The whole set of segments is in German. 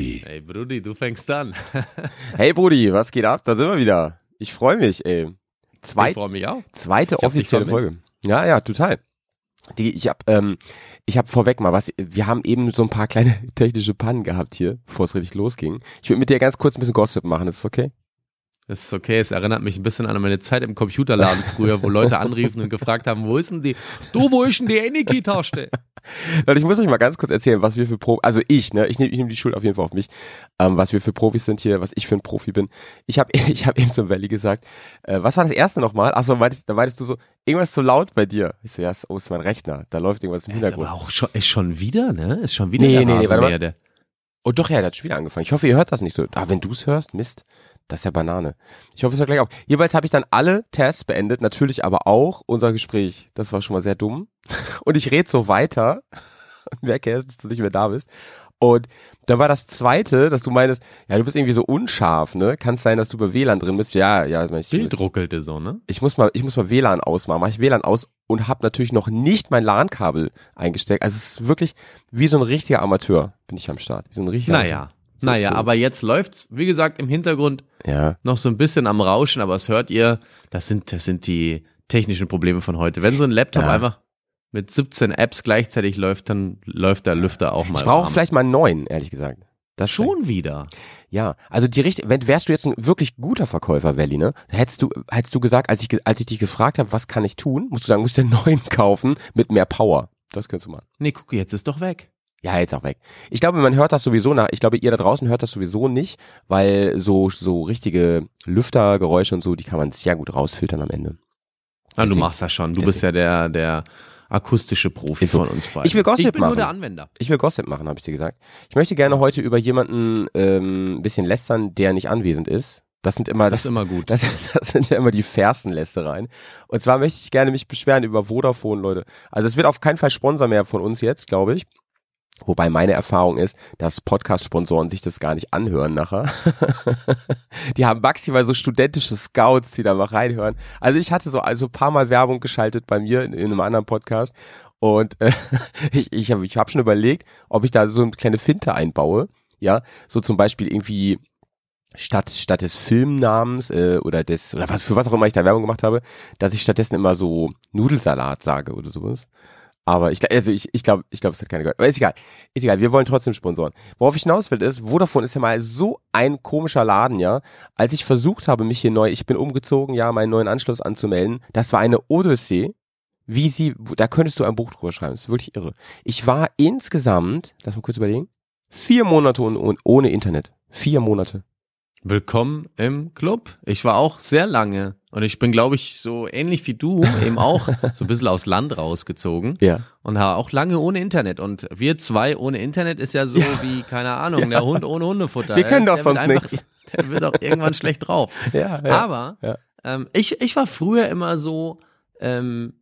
Brudi. Hey Brudi, du fängst an. Hey Brudi, was geht ab? Da sind wir wieder. Ich freue mich, ey. Zwei, ich freue mich auch. zweite offizielle. Folge. Ja, ja, total. Die, ich hab, ähm, ich hab vorweg mal was. Wir haben eben so ein paar kleine technische Pannen gehabt hier, bevor es richtig losging. Ich würde mit dir ganz kurz ein bisschen Gossip machen. Ist das okay? Das ist okay, es erinnert mich ein bisschen an meine Zeit im Computerladen früher, wo Leute anriefen und gefragt haben, wo ist denn die, du, wo ist denn die Energie-Taste? Leute, ich muss euch mal ganz kurz erzählen, was wir für Pro, also ich, ne, ich nehme ich nehm die Schuld auf jeden Fall auf mich, ähm, was wir für Profis sind hier, was ich für ein Profi bin. Ich habe ich hab eben zum Valley gesagt, äh, was war das erste nochmal? Achso, meintest, da meintest du so, irgendwas ist so laut bei dir. Ich so, ja, ist- oh, ist mein Rechner, da läuft irgendwas im Ist Hintergrund. aber auch schon, ist schon wieder, ne? Ist schon wieder Nee, der nee, nee, warte mal. der. Oh doch, ja, der hat schon wieder angefangen. Ich hoffe, ihr hört das nicht so. Ah, wenn du es hörst, Mist, das ist ja Banane. Ich hoffe, es hört gleich auf. Jeweils habe ich dann alle Tests beendet, natürlich aber auch unser Gespräch. Das war schon mal sehr dumm. Und ich rede so weiter und merke erst, dass du nicht mehr da bist. Und dann war das zweite, dass du meinst, ja, du bist irgendwie so unscharf, ne? Kann es sein, dass du bei WLAN drin bist? Ja, ja, ich, Bild ruckelte so, ne? ich muss mal, ich muss mal WLAN ausmachen. Mach ich WLAN aus und habe natürlich noch nicht mein LAN-Kabel eingesteckt. Also es ist wirklich wie so ein richtiger Amateur bin ich am Start. Wie so ein richtiger Naja, naja, cool. aber jetzt läuft's, wie gesagt, im Hintergrund Ja. noch so ein bisschen am Rauschen, aber es hört ihr, das sind, das sind die technischen Probleme von heute. Wenn so ein Laptop Ja. einfach mit 17 Apps gleichzeitig läuft, dann läuft der Lüfter auch mal. Ich brauche vielleicht mal einen neuen, ehrlich gesagt. Das schon wieder. Ja, also die richtig, wenn wärst du jetzt ein wirklich guter Verkäufer, Welli, ne? Hättest du, hättest du gesagt, als ich, als ich dich gefragt habe, was kann ich tun, musst du sagen, musst du einen neuen kaufen mit mehr Power. Das könntest du machen. Nee, guck, jetzt ist doch weg. Ja, jetzt auch weg. Ich glaube, man hört das sowieso nach. Ich glaube, ihr da draußen hört das sowieso nicht, weil so, so richtige Lüftergeräusche und so, die kann man sehr gut rausfiltern am Ende. Ah, du Deswegen- machst das schon. Du bist ja der, der akustische Profi so. von uns beiden. Ich will Gossip Ich bin machen. nur der Anwender. Ich will Gossip machen, habe ich dir gesagt. Ich möchte gerne heute über jemanden ähm, ein bisschen lästern, der nicht anwesend ist. Das sind immer, Das das, ist immer gut. Das, das sind ja immer die fairsten Lästereien. Und zwar möchte ich gerne mich beschweren über Vodafone, Leute. Also es wird auf keinen Fall Sponsor mehr von uns jetzt, glaube ich. Wobei meine Erfahrung ist, dass Podcast-Sponsoren sich das gar nicht anhören nachher. die haben maximal so studentische Scouts, die da mal reinhören. Also ich hatte so also ein paar Mal Werbung geschaltet bei mir in, in einem anderen Podcast. Und äh, ich, ich habe ich hab schon überlegt, ob ich da so eine kleine Finte einbaue. Ja, so zum Beispiel irgendwie statt statt des Filmnamens äh, oder des oder was für was auch immer ich da Werbung gemacht habe, dass ich stattdessen immer so Nudelsalat sage oder sowas. Aber ich also ich ich glaube ich glaube es hat keiner gehört. Aber ist egal. Ist egal, wir wollen trotzdem sponsoren. Worauf ich hinaus will ist, Vodafone ist ja mal so ein komischer Laden, ja. Als ich versucht habe, mich hier neu, ich bin umgezogen, ja, meinen neuen Anschluss anzumelden, das war eine Odyssee. Wie sie, da könntest du ein Buch drüber schreiben. Das ist wirklich irre. Ich war insgesamt, lass mal kurz überlegen, vier Monate ohne, ohne Internet. Vier Monate. Willkommen im Club. Ich war auch sehr lange und ich bin, glaube ich, so ähnlich wie du eben auch so ein bisschen aus Land rausgezogen Ja. und war auch lange ohne Internet. Und wir zwei ohne Internet ist ja so Ja. wie, keine Ahnung, der Hund ohne Hundefutter. Wir können doch sonst nichts. Der wird auch irgendwann schlecht drauf. Ja, Aber ja. Ähm, ich, ich war früher immer so, ähm,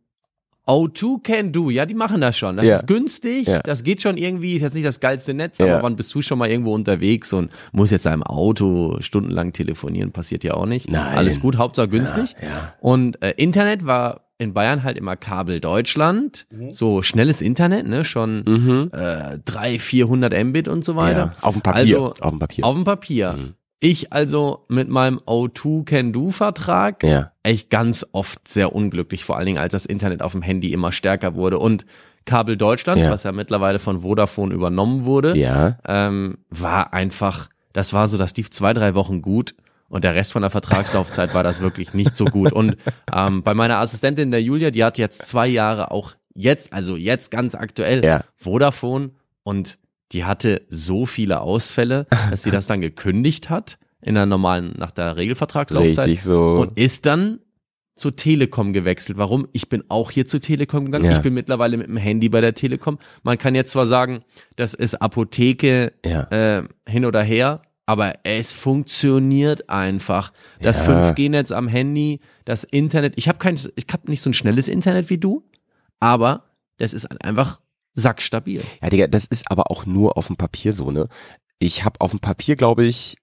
O2 can do, ja, die machen das schon. Das Ja. ist günstig, Ja. das geht schon irgendwie, ist jetzt nicht das geilste Netz, Ja. aber wann bist du schon mal irgendwo unterwegs und muss jetzt im Auto stundenlang telefonieren, passiert ja auch nicht. Nein. Alles gut, Hauptsache günstig. ja. Und äh, Internet war in Bayern halt immer Kabel Deutschland, so schnelles Internet, ne, schon Mhm. äh, 300, 400 Mbit und so weiter. Ja, auf dem Papier. Also, auf dem Papier. Auf dem Papier. Mhm. Ich also mit meinem O2 Can Do Vertrag ja. echt ganz oft sehr unglücklich, vor allen Dingen als das Internet auf dem Handy immer stärker wurde und Kabel Deutschland, Ja. was ja mittlerweile von Vodafone übernommen wurde, Ja. ähm, war einfach, das war so, das lief zwei, drei Wochen gut und der Rest von der Vertragslaufzeit war das wirklich nicht so gut. Und ähm, bei meiner Assistentin, der Julia, die hat jetzt zwei Jahre auch jetzt, also jetzt ganz aktuell, Ja. Vodafone und die hatte so viele Ausfälle, dass sie das dann gekündigt hat in der normalen, nach der Regelvertragslaufzeit Richtig so. und ist dann zur Telekom gewechselt. Warum? Ich bin auch hier zur Telekom gegangen. Ja. Ich bin mittlerweile mit dem Handy bei der Telekom. Man kann jetzt zwar sagen, das ist Apotheke ja. äh, hin oder her, aber es funktioniert einfach. Das Ja. 5G-Netz am Handy, das Internet. Ich habe kein, ich habe nicht so ein schnelles Internet wie du, aber das ist einfach sackstabil. Ja, Digga, das ist aber auch nur auf dem Papier so, ne? Ich habe auf dem Papier, glaube ich,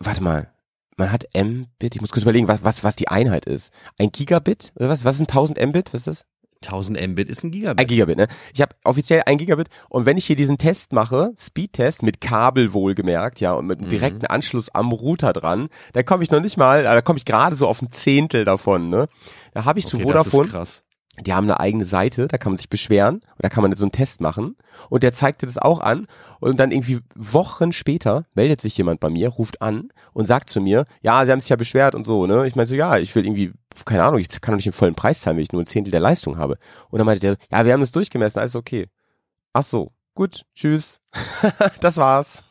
warte mal, man hat Mbit, ich muss kurz überlegen, was, was, was die Einheit ist. Ein Gigabit oder was? Was sind 1000 Mbit? Was ist das? 1000 Mbit ist ein Ein Gigabit. Gigabit, ne? Ich habe offiziell ein Gigabit und wenn ich hier diesen Test mache, Speedtest mit Kabel wohlgemerkt, ja, und mit einem direkten Anschluss am Router dran, da komme ich noch nicht mal, da komme ich gerade so auf ein Zehntel davon, ne? Da habe ich zu Okay, das Vodafone, ist krass. Die haben eine eigene Seite, da kann man sich beschweren und da kann man so einen Test machen und der zeigt dir das auch an und dann irgendwie Wochen später meldet sich jemand bei mir, ruft an und sagt zu mir, ja, sie haben sich ja beschwert und so, ne? Ich meine so, ja, ich will irgendwie, keine Ahnung, ich kann doch nicht den vollen Preis zahlen, wenn ich nur ein Zehntel der Leistung habe. Und dann meinte der, ja, wir haben das durchgemessen, alles okay. Ach so, gut, tschüss. das war's.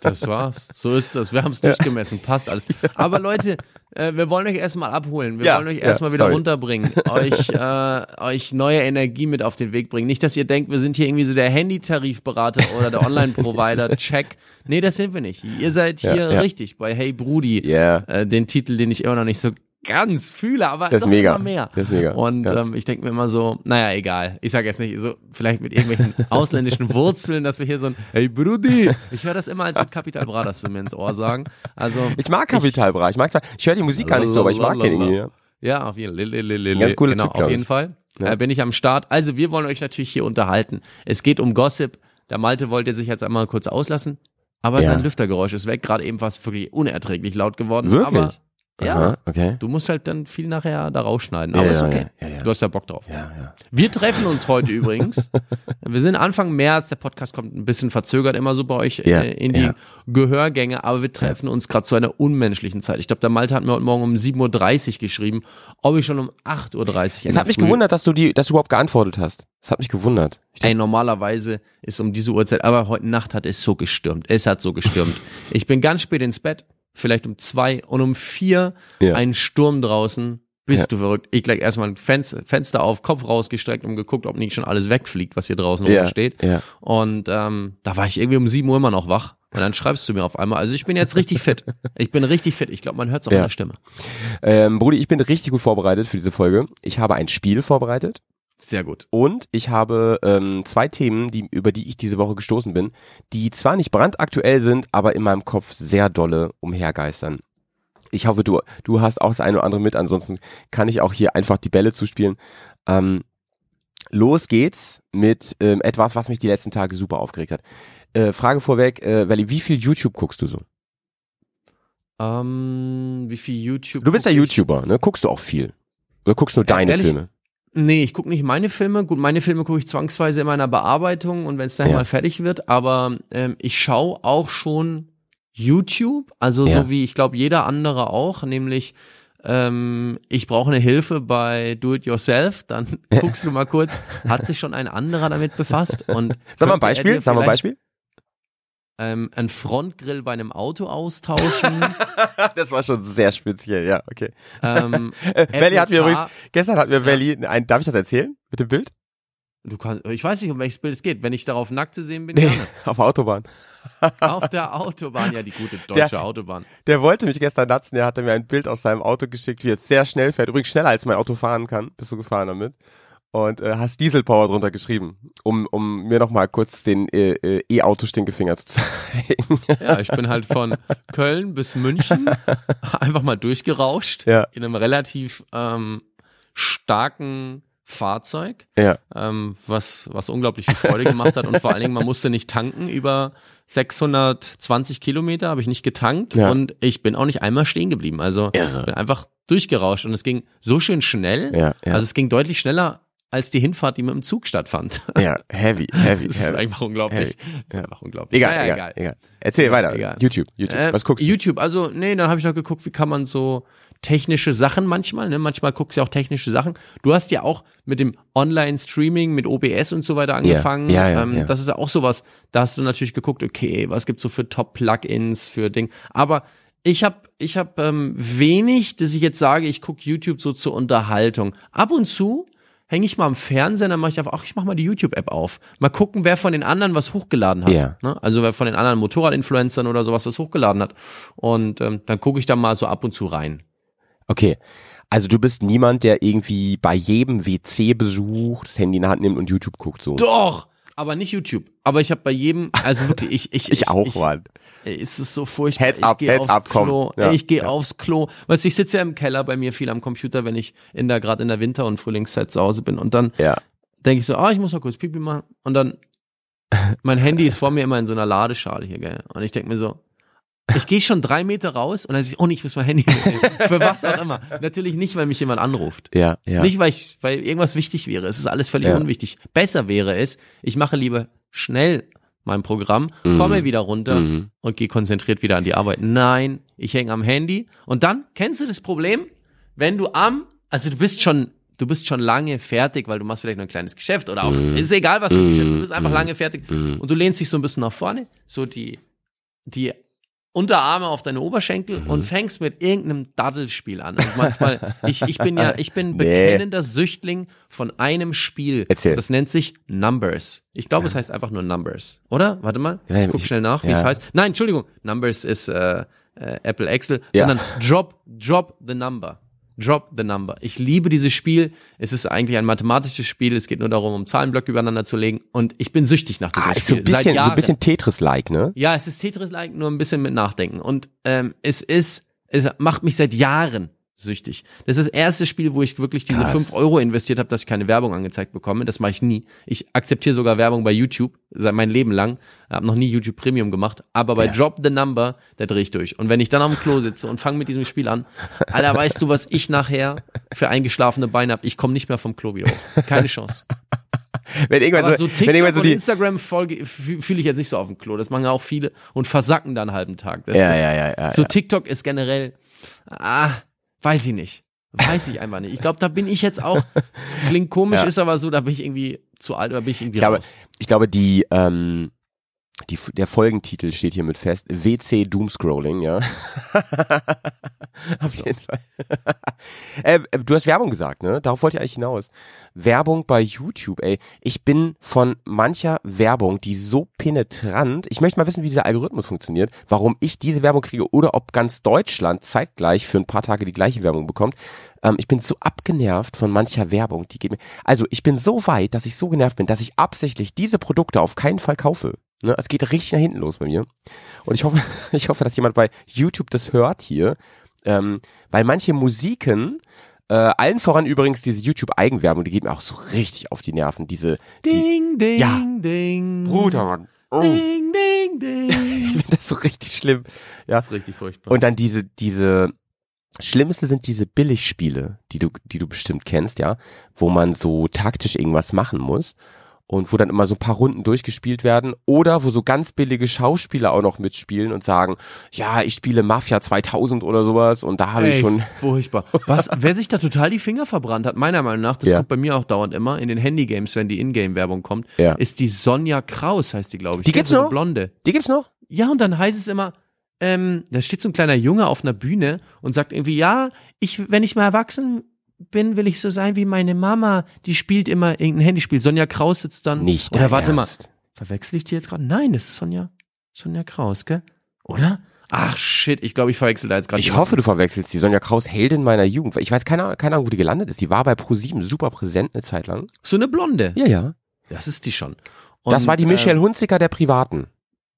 Das war's. So ist das. Wir haben es durchgemessen. Passt alles. Aber Leute, äh, wir wollen euch erstmal abholen. Wir Ja, wollen euch ja, erstmal wieder sorry. runterbringen. euch, äh, euch neue Energie mit auf den Weg bringen. Nicht, dass ihr denkt, wir sind hier irgendwie so der Handytarifberater oder der Online-Provider. Check. Nee, das sind wir nicht. Ihr seid Ja, hier ja. richtig bei Hey Brudi. Ja. Äh, den Titel, den ich immer noch nicht so ganz fühle, aber Das ist mega. immer mehr. Das ist mega. Und Ja. ähm, ich denke mir immer so, naja, egal. Ich sage jetzt nicht so, vielleicht mit irgendwelchen ausländischen Wurzeln, dass wir hier so ein Hey Brudi. Ich höre das immer, als mit Capital Bra, das du mir ins Ohr sagen. Also Ich mag Kapitalbereich, ich mag ich höre die Musik gar nicht so, aber ich mag den irgendwie. Ja. ja, auf jeden Fall. Ganz cooler genau, Typ, auf jeden. Fall. Ja. Äh, bin ich am Start. Also wir wollen euch natürlich hier unterhalten. Es geht um Gossip. Der Malte wollte sich jetzt einmal kurz auslassen, aber Ja. sein Lüftergeräusch ist weg. Gerade eben war es wirklich unerträglich laut geworden. Wirklich? Aber ja, Aha, okay. du musst halt dann viel nachher da rausschneiden. Ja, Aber ist ja, okay. ja, ja. Du hast ja Bock drauf. Ja, ja. Wir treffen uns heute übrigens. Wir sind Anfang März, der Podcast kommt ein bisschen verzögert immer so bei euch äh, in die. Gehörgänge, aber wir treffen uns gerade zu einer unmenschlichen Zeit. Ich glaube, der Malte hat mir heute Morgen um 7.30 Uhr geschrieben, ob ich schon um 8.30 Uhr Es hat mich Früh- gewundert, dass du die, dass du überhaupt geantwortet hast. Es hat mich gewundert. Ich Ey, normalerweise ist um diese Uhrzeit, aber heute Nacht hat es so gestürmt. Es hat so gestürmt. ich bin ganz spät ins Bett, vielleicht um zwei und um vier Ja. ein Sturm draußen. Bist Ja. du verrückt? Ich gleich erstmal ein Fenster, Fenster auf, Kopf rausgestreckt und geguckt, ob nicht schon alles wegfliegt, was hier draußen Ja, rumsteht. ja. Und ähm, da war ich irgendwie um sieben Uhr immer noch wach. Und dann schreibst du mir auf einmal. Also ich bin jetzt richtig fit. Ich bin richtig fit. Ich glaube, man hört es auch Ja. in der Stimme. Ähm, Brudi, ich bin richtig gut vorbereitet für diese Folge. Ich habe ein Spiel vorbereitet Sehr gut. und ich habe ähm, zwei Themen, die, über die ich diese Woche gestoßen bin, die zwar nicht brandaktuell sind, aber in meinem Kopf sehr dolle umhergeistern. Ich hoffe, du, du hast auch das eine oder andere mit, ansonsten kann ich auch hier einfach die Bälle zuspielen. Ähm, los geht's mit ähm, etwas, was mich die letzten Tage super aufgeregt hat. Äh, Frage vorweg, äh, Wally, wie viel YouTube guckst du so? Ähm, wie viel YouTube? Du bist ja? YouTuber, ne? Guckst du auch viel? Oder guckst nur deine ehrlich? Filme? Nee, ich gucke nicht meine Filme. Gut, meine Filme gucke ich zwangsweise in meiner Bearbeitung und wenn es dann Ja. mal fertig wird. Aber ähm, ich schaue auch schon YouTube, also Ja. so wie ich glaube jeder andere auch, nämlich ähm, ich brauche eine Hilfe bei Do It Yourself. Dann guckst du mal kurz, hat sich schon ein anderer damit befasst? Und Sag mal ein Beispiel, sag mal ein Beispiel. Ähm, ein Frontgrill bei einem Auto austauschen. das war schon sehr speziell, ja, okay. ähm, Äh, Valley hat mir übrigens, gestern hat mir Valley, ein, darf ich das erzählen? Mit dem Bild? Du kannst, ich weiß nicht, um welches Bild es geht. Wenn ich darauf nackt zu sehen bin, Nee, gerne. auf der Autobahn. Auf der Autobahn, ja, die gute deutsche Der- Autobahn. Der wollte mich gestern natzen, der hatte mir ein Bild aus seinem Auto geschickt, wie es sehr schnell fährt. Übrigens schneller als mein Auto fahren kann. Bist du gefahren damit? Und äh, hast Dieselpower drunter geschrieben, um, um mir nochmal kurz den äh, äh, E-Auto-Stinkefinger zu zeigen. Ja, ich bin halt von Köln bis München einfach mal durchgerauscht Ja. in einem relativ ähm, starken Fahrzeug, ja, ähm, was, was unglaublich viel Freude gemacht hat und vor allen Dingen, man musste nicht tanken über 620 Kilometer, habe ich nicht getankt Ja. und ich bin auch nicht einmal stehen geblieben. Also Irre. bin einfach durchgerauscht und es ging so schön schnell. ja. Also es ging deutlich schneller als die Hinfahrt, die mit dem Zug stattfand. ja, heavy, heavy, Das ist heavy. einfach unglaublich. Hey, Das ist einfach unglaublich. Egal, Naja, egal, egal, Erzähl weiter. Egal. YouTube, YouTube. Äh, Was guckst du? YouTube, also nee, dann habe ich noch geguckt, wie kann man so technische Sachen manchmal, ne? Manchmal guckst du ja auch technische Sachen. Du hast ja auch mit dem Online-Streaming, mit OBS und so weiter angefangen. Ja, ja, ähm, ja. Das ist ja auch sowas, da hast du natürlich geguckt, okay, was gibt's so für Top-Plugins für Ding. Aber ich habe ich hab, ähm, wenig, dass ich jetzt sage, ich gucke YouTube so zur Unterhaltung. Ab und zu hänge ich mal am Fernseher, dann mache ich einfach, ach, ich mach mal die YouTube-App auf. Mal gucken, wer von den anderen was hochgeladen hat. Ja. Ne? Also wer von den anderen Motorradinfluencern oder sowas was hochgeladen hat. Und ähm, dann gucke ich da mal so ab und zu rein. Okay. Also du bist niemand, der irgendwie bei jedem WC-Besuch das Handy in der Hand nimmt und YouTube guckt so. Doch! Aber nicht YouTube. Aber ich habe bei jedem, also wirklich, ich ich Ich auch, Mann. Ey, ist es so furchtbar. Heads ich up, heads aufs up, komm. Klo. Ja, Ey, ich gehe ja. aufs Klo. Weißt du, ich sitze ja im Keller bei mir viel am Computer, wenn ich in der gerade in der Winter- und Frühlingszeit zu Hause bin. Und dann Ja. denke ich so, ah, ich muss noch kurz Pipi machen. Und dann, mein Handy ist vor mir immer in so einer Ladeschale hier, gell. Und ich denke mir so, ich gehe schon drei Meter raus und dann sehe ich, oh, nicht fürs mein Handy. Für was auch immer. Natürlich nicht, weil mich jemand anruft. Ja, ja. Nicht, weil, ich, weil irgendwas wichtig wäre. Es ist alles völlig Ja. unwichtig. Besser wäre es, ich mache lieber schnell mein Programm, komme wieder runter Mhm. und gehe konzentriert wieder an die Arbeit. Nein, ich hänge am Handy. Und dann, kennst du das Problem? Wenn du am, also du bist schon, du bist schon lange fertig, weil du machst vielleicht noch ein kleines Geschäft oder auch, ist egal was für ein Geschäft, du bist einfach lange fertig und du lehnst dich so ein bisschen nach vorne, so die, die Unterarme auf deine Oberschenkel Mhm. und fängst mit irgendeinem Daddelspiel an. Und manchmal, ich, ich bin ja, ich bin Nee. bekennender Süchtling von einem Spiel. Erzähl. Das nennt sich Numbers. Ich glaube, es heißt einfach nur Numbers. Oder? Warte mal. Ja, Ich guck ich- schnell nach, wie ja. es heißt. Nein, Entschuldigung. Numbers ist äh, äh, Apple Excel, Ja. sondern Drop, Drop the Number. Drop the Number. Ich liebe dieses Spiel. Es ist eigentlich ein mathematisches Spiel. Es geht nur darum, um Zahlenblöcke übereinander zu legen. Und ich bin süchtig nach diesem Ah, ist so Spiel. ein bisschen, so ein bisschen Tetris-like, ne? Ja, es ist Tetris-like, nur ein bisschen mit Nachdenken. Und ähm, es ist, es macht mich seit Jahren süchtig. Das ist das erste Spiel, wo ich wirklich diese Krass. 5 Euro investiert habe, dass ich keine Werbung angezeigt bekomme. Das mache ich nie. Ich akzeptiere sogar Werbung bei YouTube, seit mein Leben lang. Habe noch nie YouTube Premium gemacht. Aber bei Ja. Drop the Number, da drehe ich durch. Und wenn ich dann am Klo sitze und fange mit diesem Spiel an, Alter, weißt du, was ich nachher für eingeschlafene Beine habe? Ich komme nicht mehr vom Klo wieder hoch. Keine Chance. Wenn irgendwann so, so wenn TikTok irgendwann so die, Instagram folge fühle ich jetzt nicht so auf dem Klo. Das machen ja auch viele und versacken dann einen halben Tag. Ja, ist, ja, ja, ja, so. TikTok ist generell, ah, weiß ich nicht. Weiß ich einfach nicht. Ich glaube, da bin ich jetzt auch, klingt komisch, Ja. ist aber so, da bin ich irgendwie zu alt oder bin ich irgendwie Ich glaube, raus. ich glaube, die, ähm, die, der Folgentitel steht hiermit fest. WC Doomscrolling, ja. Auf jeden Fall. äh, äh, du hast Werbung gesagt, ne? Darauf wollte ich eigentlich hinaus. Werbung bei YouTube, ey. Ich bin von mancher Werbung, die so penetrant, ich möchte mal wissen, wie dieser Algorithmus funktioniert, warum ich diese Werbung kriege oder ob ganz Deutschland zeitgleich für ein paar Tage die gleiche Werbung bekommt. Ähm, ich bin so abgenervt von mancher Werbung, die geht mir, also ich bin so weit, dass ich so genervt bin, dass ich absichtlich diese Produkte auf keinen Fall kaufe. Ne? Es geht richtig nach hinten los bei mir. Und ich hoffe, ich hoffe, dass jemand bei YouTube das hört hier, ähm, weil manche Musiken, äh, allen voran übrigens diese YouTube-Eigenwerbung, die geht mir auch so richtig auf die Nerven. Diese, die, Ding, ding, Ja. ding. Bruder, Mann. Oh, Ding, ding, ich ding. finde das so richtig schlimm. Ja. Das ist richtig furchtbar. Und dann diese, diese, Schlimmste sind diese Billigspiele, die du, die du bestimmt kennst, ja, wo man so taktisch irgendwas machen muss und wo dann immer so ein paar Runden durchgespielt werden oder wo so ganz billige Schauspieler auch noch mitspielen und sagen, ja, ich spiele Mafia 2000 oder sowas und da habe ich schon, Furchtbar. Was, wer sich da total die Finger verbrannt hat, meiner Meinung nach, das Ja. kommt bei mir auch dauernd immer, in den Handygames, wenn die Ingame-Werbung kommt, Ja. ist die Sonja Kraus, heißt die, glaube ich. Die gibt's so noch? Blonde. die gibt's noch? Ja, und dann heißt es immer, ähm, da steht so ein kleiner Junge auf einer Bühne und sagt irgendwie, ja, ich, wenn ich mal erwachsen bin, will ich so sein wie meine Mama. Die spielt immer irgendein Handyspiel. Sonja Kraus sitzt dann. Nicht Oder warte mal, Ernst. verwechsel ich die jetzt gerade? Nein, das ist Sonja, Sonja Kraus, gell? Oder? Ach shit, ich glaube, ich verwechsel da jetzt gerade. Ich hoffe, du verwechselst die Sonja Kraus, Heldin meiner Jugend. Ich weiß keine, Ahnung- keine Ahnung, wo die gelandet ist. Die war bei ProSieben super präsent eine Zeit lang. So eine Blonde. Ja, ja. Das ist die schon. das Und, war die ähm, Michelle Hunziker der Privaten.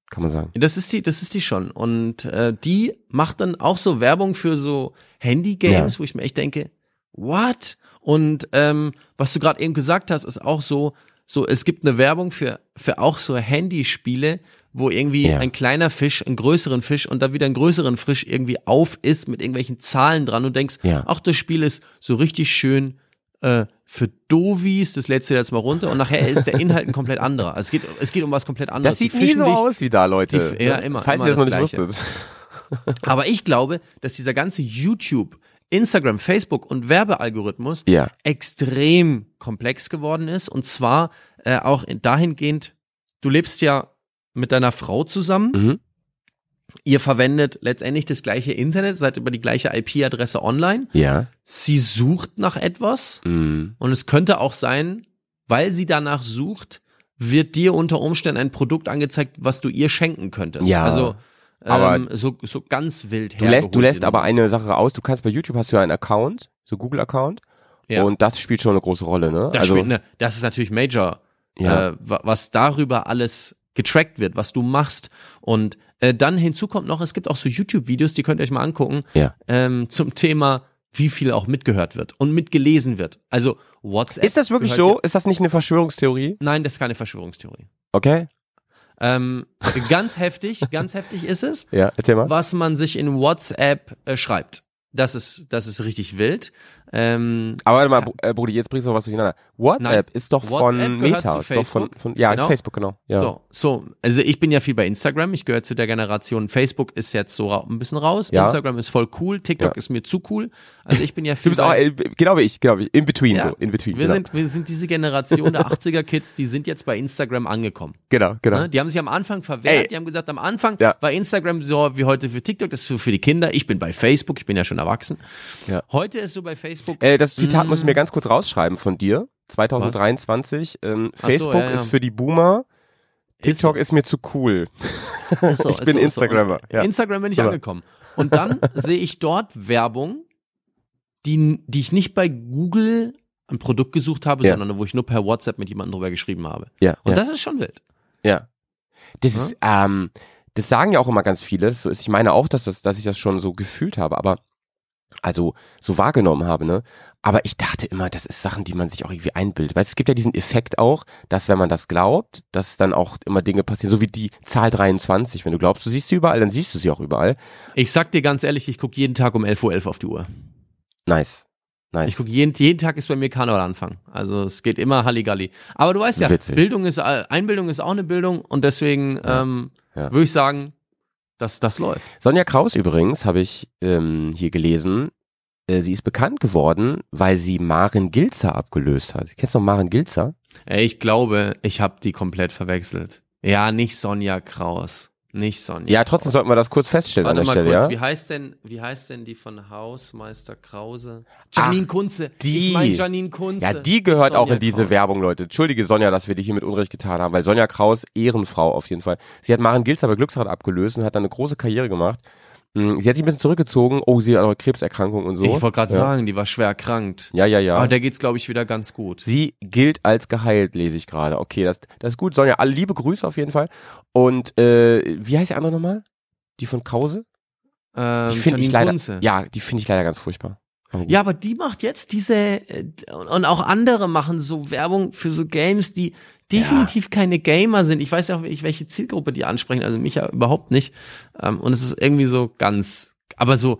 Kann man sagen. Das ist die, das ist die schon. Und äh, die macht dann auch so Werbung für so Handy-Games, Ja. wo ich mir echt denke, what? Und ähm, was du gerade eben gesagt hast, ist auch so, so es gibt eine Werbung für für auch so Handyspiele, wo irgendwie Ja. ein kleiner Fisch einen größeren Fisch und dann wieder einen größeren Fisch irgendwie auf ist mit irgendwelchen Zahlen dran und denkst, Ja. ach das Spiel ist so richtig schön äh, für Dovis, das lädst du jetzt mal runter und nachher ist der Inhalt ein komplett anderer. Also es geht es geht um was komplett anderes. Das sieht nie so aus wie da, Leute. Die- ja, immer, Falls immer ihr das noch nicht Gleiche. wusstet. Aber ich glaube, dass dieser ganze YouTube, Instagram, Facebook und Werbealgorithmus Ja. extrem komplex geworden ist. Und zwar äh, auch in- dahingehend, du lebst ja mit deiner Frau zusammen. Mhm. Ihr verwendet letztendlich das gleiche Internet, seid über die gleiche IP-Adresse online. Ja. Sie sucht nach etwas. Mhm. Und es könnte auch sein, weil sie danach sucht, wird dir unter Umständen ein Produkt angezeigt, was du ihr schenken könntest. Ja. Also Aber ähm, so, so ganz wild Du lässt, du lässt aber eine Sache aus. Du kannst bei YouTube hast du ja einen Account, so Google-Account. Ja. Und das spielt schon eine große Rolle, ne? Das, also, spielt, ne, das ist natürlich Major Ja. äh, wa- was darüber alles getrackt wird, was du machst. Und äh, dann hinzu kommt noch, es gibt auch so YouTube-Videos, die könnt ihr euch mal angucken, Ja. ähm, zum Thema, wie viel auch mitgehört wird und mitgelesen wird. Also WhatsApp. Ist das wirklich so? Ist das nicht eine Verschwörungstheorie? Nein, das ist keine Verschwörungstheorie. Okay. Ähm, ganz heftig, ganz heftig ist es, Ja, erzähl mal. was man sich in WhatsApp äh, schreibt. Das ist, das ist richtig wild. Ähm, Aber warte mal, Br- äh, Brudi, jetzt bringst du noch was durcheinander. WhatsApp Nein. ist doch WhatsApp von Meta. Ist doch von, von, ja, Genau. Facebook, genau. Ja. So, so, also ich bin ja viel bei Instagram, ich gehöre zu der Generation, Facebook ist jetzt so ein bisschen raus, Ja. Instagram ist voll cool, TikTok Ja. ist mir zu cool. Also ich bin ja Du viel bist auch, bei, äh, genau wie ich, genau wie ich. In between, Ja. so. In between. wir genau. sind, wir sind diese Generation der 80er Kids, die sind jetzt bei Instagram angekommen. genau, genau. Ne? Die haben sich am Anfang verwehrt, Ey. die haben gesagt, am Anfang Ja. war Instagram so wie heute für TikTok, das ist für die Kinder. Ich bin bei Facebook, ich bin ja schon erwachsen. Ja. Heute ist so bei Facebook, Äh, das Zitat Mm. muss ich mir ganz kurz rausschreiben von dir. 2023. Ähm, Ach so, Facebook ja, ja. ist für die Boomer. Ist TikTok ist, mir zu cool. Ist so, ich ist bin ist. Instagrammer, ja. Instagram bin ich angekommen. Und dann sehe ich dort Werbung, die, die ich nicht bei Google ein Produkt gesucht habe, sondern wo ich nur per WhatsApp mit jemandem drüber geschrieben habe. Ja, Und das ist schon wild. Ja. Das ist, ähm, das sagen ja auch immer ganz viele. So ist, ich meine auch, dass, das, dass ich das schon so gefühlt habe, aber also so wahrgenommen habe, ne? Aber ich dachte immer, das ist Sachen, die man sich auch irgendwie einbildet. Du, es gibt ja diesen Effekt auch, dass wenn man das glaubt, dass dann auch immer Dinge passieren, so wie die Zahl 23. Wenn du glaubst, du siehst sie überall, dann siehst du sie auch überall. Ich sag dir ganz ehrlich, ich gucke jeden Tag um 11.11 Uhr auf die Uhr. Nice. Nice. Ich gucke jeden, jeden Tag ist bei mir Karnevalanfang. Also es geht immer Halligalli. Aber du weißt ja, Witzig. Bildung ist, äh, Einbildung ist auch eine Bildung und deswegen ähm, Ja. würde ich sagen, dass das läuft. Sonja Kraus übrigens, habe ich ähm, hier gelesen, äh, sie ist bekannt geworden, weil sie Maren Gilzer abgelöst hat. Kennst du noch Maren Gilzer? Ey, Ich glaube, ich habe die komplett verwechselt. Ja, nicht Sonja Kraus. Nicht Sonja. Ja, trotzdem sollten wir das kurz feststellen Warte an der mal Stelle, kurz, ja? wie heißt denn, wie heißt denn die von Hausmeister Krause? Janine Kunze. die. Ich mein Janine Kunze. Ja, die gehört auch Sonja in diese Kraus. Werbung, Leute. Entschuldige Sonja, dass wir dich hier mit Unrecht getan haben, weil Sonja Kraus, Ehrenfrau auf jeden Fall. Sie hat Maren Gilzer bei Glücksrad abgelöst und hat dann eine große Karriere gemacht. Hm, Sie hat sich ein bisschen zurückgezogen. Oh, sie hat auch eine Krebserkrankung und so. Ich wollte gerade ja. sagen, die war schwer erkrankt. Ja, ja, ja. Aber der geht's, glaube ich, wieder ganz gut. Sie gilt als geheilt, lese ich gerade. Okay, das, das ist gut. Sonja, alle liebe Grüße auf jeden Fall. Und äh, wie heißt die andere nochmal? Die von Krause? Ähm, Die finde ich leider. Kunze. Ja, die finde ich leider ganz furchtbar. Aber. Ja, aber die macht jetzt diese äh, und auch andere machen so Werbung für so Games, die definitiv keine Gamer sind. Ich weiß ja auch, welche Zielgruppe die ansprechen, also mich ja überhaupt nicht. Ähm, und es ist irgendwie so ganz, aber so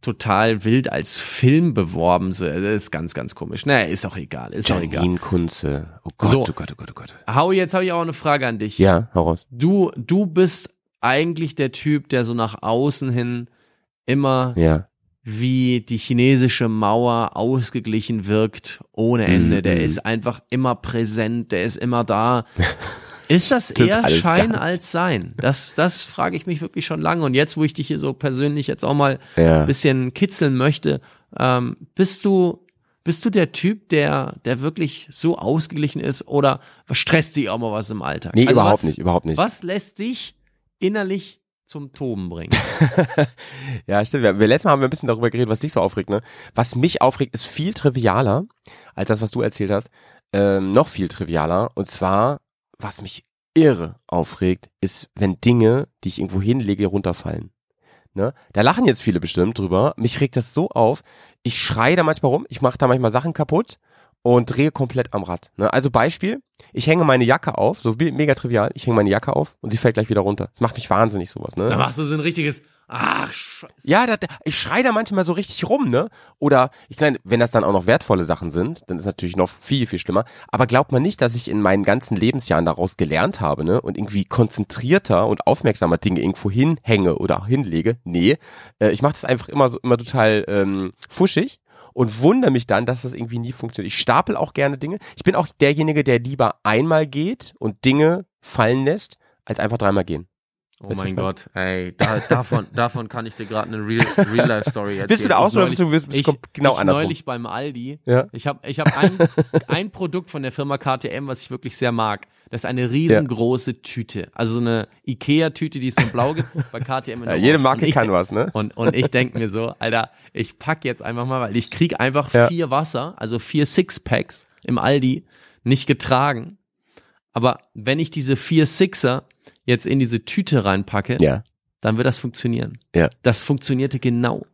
total wild als Film beworben. So, das ist ganz, ganz komisch. Naja, ist auch egal, ist auch egal. Janine Kunze. Oh Gott, So. oh Gott, oh Gott, oh Gott. Hau, jetzt habe ich auch eine Frage an dich. Ja, hau raus. Du, du bist eigentlich der Typ, der so nach außen hin immer Ja. Wie die chinesische Mauer ausgeglichen wirkt ohne Ende. Mhm. Der ist einfach immer präsent, der ist immer da. Ist das eher Schein als Sein? Das, das frage ich mich wirklich schon lange. Und jetzt, wo ich dich hier so persönlich jetzt auch mal Ja. ein bisschen kitzeln möchte, ähm, bist du, bist du der Typ, der, der wirklich so ausgeglichen ist oder stresst dich auch mal was im Alltag? Nee, Also überhaupt was, nicht, überhaupt nicht. Was lässt dich innerlich zum Toben bringen? Ja, stimmt. Wir, wir, letztes Mal haben wir ein bisschen darüber geredet, was dich so aufregt. Ne? Was mich aufregt, ist viel trivialer als das, was du erzählt hast. Ähm, noch viel trivialer. Und zwar, was mich irre aufregt, ist, wenn Dinge, die ich irgendwo hinlege, runterfallen. Ne? Da lachen jetzt viele bestimmt drüber. Mich regt das so auf. Ich schreie da manchmal rum. Ich mache da manchmal Sachen kaputt und drehe komplett am Rad. Ne? Also Beispiel, ich hänge meine Jacke auf, so me- mega trivial, ich hänge meine Jacke auf und sie fällt gleich wieder runter. Das macht mich wahnsinnig sowas. Ne? Da machst du so ein richtiges, ach, scheiße. Ja, da, ich schrei da manchmal so richtig rum, ne? Oder ich meine, wenn das dann auch noch wertvolle Sachen sind, dann ist natürlich noch viel, viel schlimmer. Aber glaubt man nicht, dass ich in meinen ganzen Lebensjahren daraus gelernt habe, ne? Und irgendwie konzentrierter und aufmerksamer Dinge irgendwo hinhänge oder hinlege? Nee. Äh, ich mache das einfach immer so immer total ähm, fuschig und wundere mich dann, dass das irgendwie nie funktioniert. Ich stapel auch gerne Dinge. Ich bin auch derjenige, der lieber einmal geht und Dinge fallen lässt, als einfach dreimal gehen. Oh mein? Gott, ey, da, davon, davon kann ich dir gerade eine Real, Real Life Story erzählen. Bist du da auch so oder bist du, bist, bist ich, genau ich andersrum? neulich beim Aldi. Ja. Ich habe ich hab ein, ein Produkt von der Firma KTM, was ich wirklich sehr mag. Das ist eine riesengroße Tüte. Also so eine Ikea-Tüte, die es so blau gibt, bei KTM in Ja, jede Marke kann denk- was, ne? Und, und ich denke mir so, Alter, ich pack jetzt einfach mal, weil ich krieg einfach Ja. vier Wasser, also vier Sixpacks im Aldi, nicht getragen. Aber wenn ich diese vier Sixer jetzt in diese Tüte reinpacke, Ja. dann wird das funktionieren. Ja. Das funktionierte genau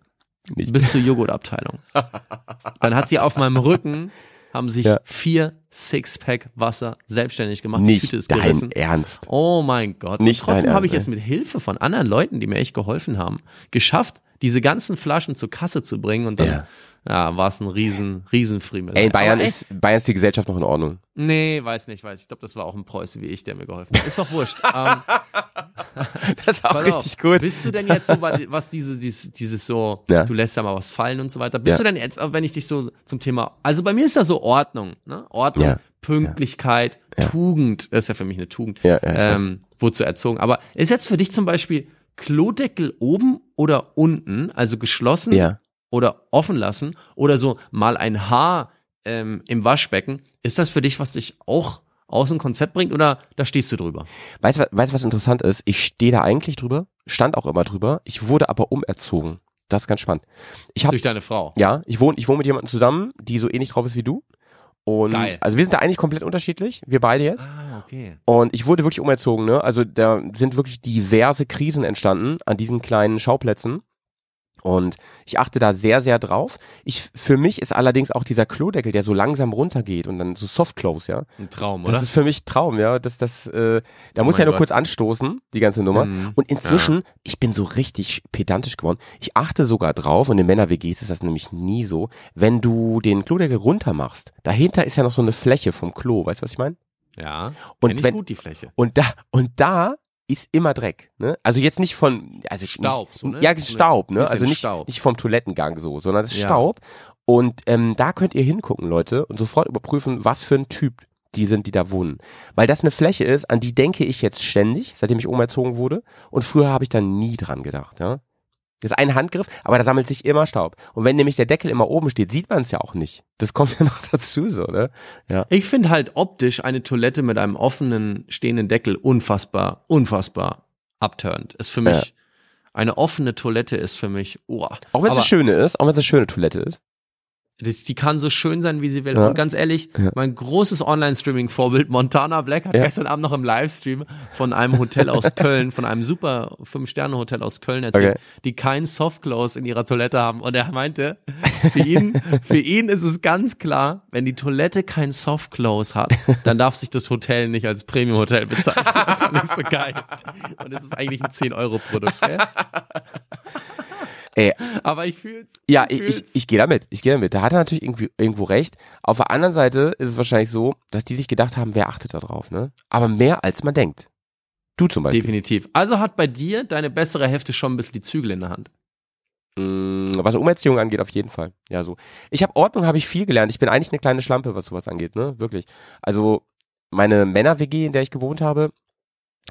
Nicht. bis zur Joghurtabteilung. Dann hat sie auf meinem Rücken haben sich Ja. vier Sixpack Wasser selbstständig gemacht. Die Nicht Tüte ist dein gerissen. Ernst. Oh mein Gott. Nicht Und trotzdem habe ich es mit Hilfe von anderen Leuten, die mir echt geholfen haben, geschafft, diese ganzen Flaschen zur Kasse zu bringen und dann Ja. Ja, war es ein riesen, riesen Friemelei. Ey, in Bayern ist, Bayern ist die Gesellschaft noch in Ordnung. Nee, weiß nicht, weiß. Ich glaube, das war auch ein Preuße wie ich, der mir geholfen hat. Ist doch wurscht. ähm, Das ist auch richtig auf. gut. Bist du denn jetzt so, was diese, dieses, dieses so, Ja. du lässt ja mal was fallen und so weiter. Bist Ja. du denn jetzt, wenn ich dich so zum Thema, also bei mir ist das so Ordnung, ne? Ordnung, Ja. Pünktlichkeit, Tugend, das ist ja für mich eine Tugend, Ja, ja, ähm, wozu erzogen. Aber ist jetzt für dich zum Beispiel Klodeckel oben oder unten, also geschlossen Ja. Oder offen lassen oder so mal ein Haar ähm, im Waschbecken, ist das für dich, was dich auch aus dem Konzept bringt oder da stehst du drüber? Weißt du, weißt, was interessant ist? Ich stehe da eigentlich drüber, stand auch immer drüber. Ich wurde aber umerzogen. Das ist ganz spannend. Ich habe Durch deine Frau. ja, ich wohne, ich wohne mit jemandem zusammen, die so ähnlich drauf ist wie du. Und Geil. also wir sind da eigentlich komplett unterschiedlich, wir beide jetzt. Ah, okay. Und ich wurde wirklich umerzogen, ne? Also da sind wirklich diverse Krisen entstanden an diesen kleinen Schauplätzen. Und ich achte da sehr, sehr drauf. Ich, für mich ist allerdings auch dieser Klodeckel, der so langsam runtergeht und dann so Soft Close, ja. Ein Traum, Das oder? ist für mich Traum, ja. Das, das, äh, da muss mein ja nur Gott. kurz anstoßen, die ganze Nummer. Mhm. Und inzwischen, ich bin so richtig pedantisch geworden. Ich achte sogar drauf, und in Männer-WGs ist das nämlich nie so, wenn du den Klodeckel runter machst, dahinter ist ja noch so eine Fläche vom Klo, weißt du, was ich meine? ja. Und ich wenn- gut die Fläche. Und da, und da ist immer Dreck, ne? Also jetzt nicht von, also Staub, nicht, so, ne? Ja, Staub, ne? Also nicht, Staub. nicht vom Toilettengang so, sondern es ist Ja. Staub. Und ähm, da könnt ihr hingucken, Leute, und sofort überprüfen, was für ein Typ die sind, die da wohnen. Weil das eine Fläche ist, an die denke ich jetzt ständig, seitdem ich umerzogen wurde. Und früher habe ich da nie dran gedacht, ja. Das ist ein Handgriff, aber da sammelt sich immer Staub. Und wenn nämlich der Deckel immer oben steht, sieht man es ja auch nicht. Das kommt ja noch dazu, so, ne? Ja. Ich finde halt optisch eine Toilette mit einem offenen, stehenden Deckel unfassbar, unfassbar abturnt. Ist für mich, eine offene Toilette ist für mich, oh. Auch wenn es eine schöne ist, auch wenn es eine schöne Toilette ist. Das, die kann so schön sein, wie sie will. Ja. Und ganz ehrlich, Ja. mein großes Online-Streaming-Vorbild, Montana Black, hat Ja. gestern Abend noch im Livestream von einem Hotel aus Köln, von einem super Fünf-Sterne-Hotel aus Köln erzählt, Okay. die keinen Softclose in ihrer Toilette haben. Und er meinte, für ihn, für ihn ist es ganz klar, wenn die Toilette kein Softclose hat, dann darf sich das Hotel nicht als Premium-Hotel bezeichnen. Das ist nicht so geil. Und es ist eigentlich ein 10-Euro-Produkt. Ey, Aber ich fühl's. Ja, ich, fühl's. ich, ich gehe damit. Ich gehe damit. Da hat er natürlich irgendwie, irgendwo recht. Auf der anderen Seite ist es wahrscheinlich so, dass die sich gedacht haben, wer achtet da drauf, ne? Aber mehr als man denkt. Du zum Beispiel. Definitiv. Also hat bei dir deine bessere Hälfte schon ein bisschen die Zügel in der Hand. Mm, Was Umerziehung angeht, auf jeden Fall. Ja, so. Ich habe Ordnung, habe ich viel gelernt. Ich bin eigentlich eine kleine Schlampe, was sowas angeht, ne? Wirklich. Also meine Männer-WG, in der ich gewohnt habe,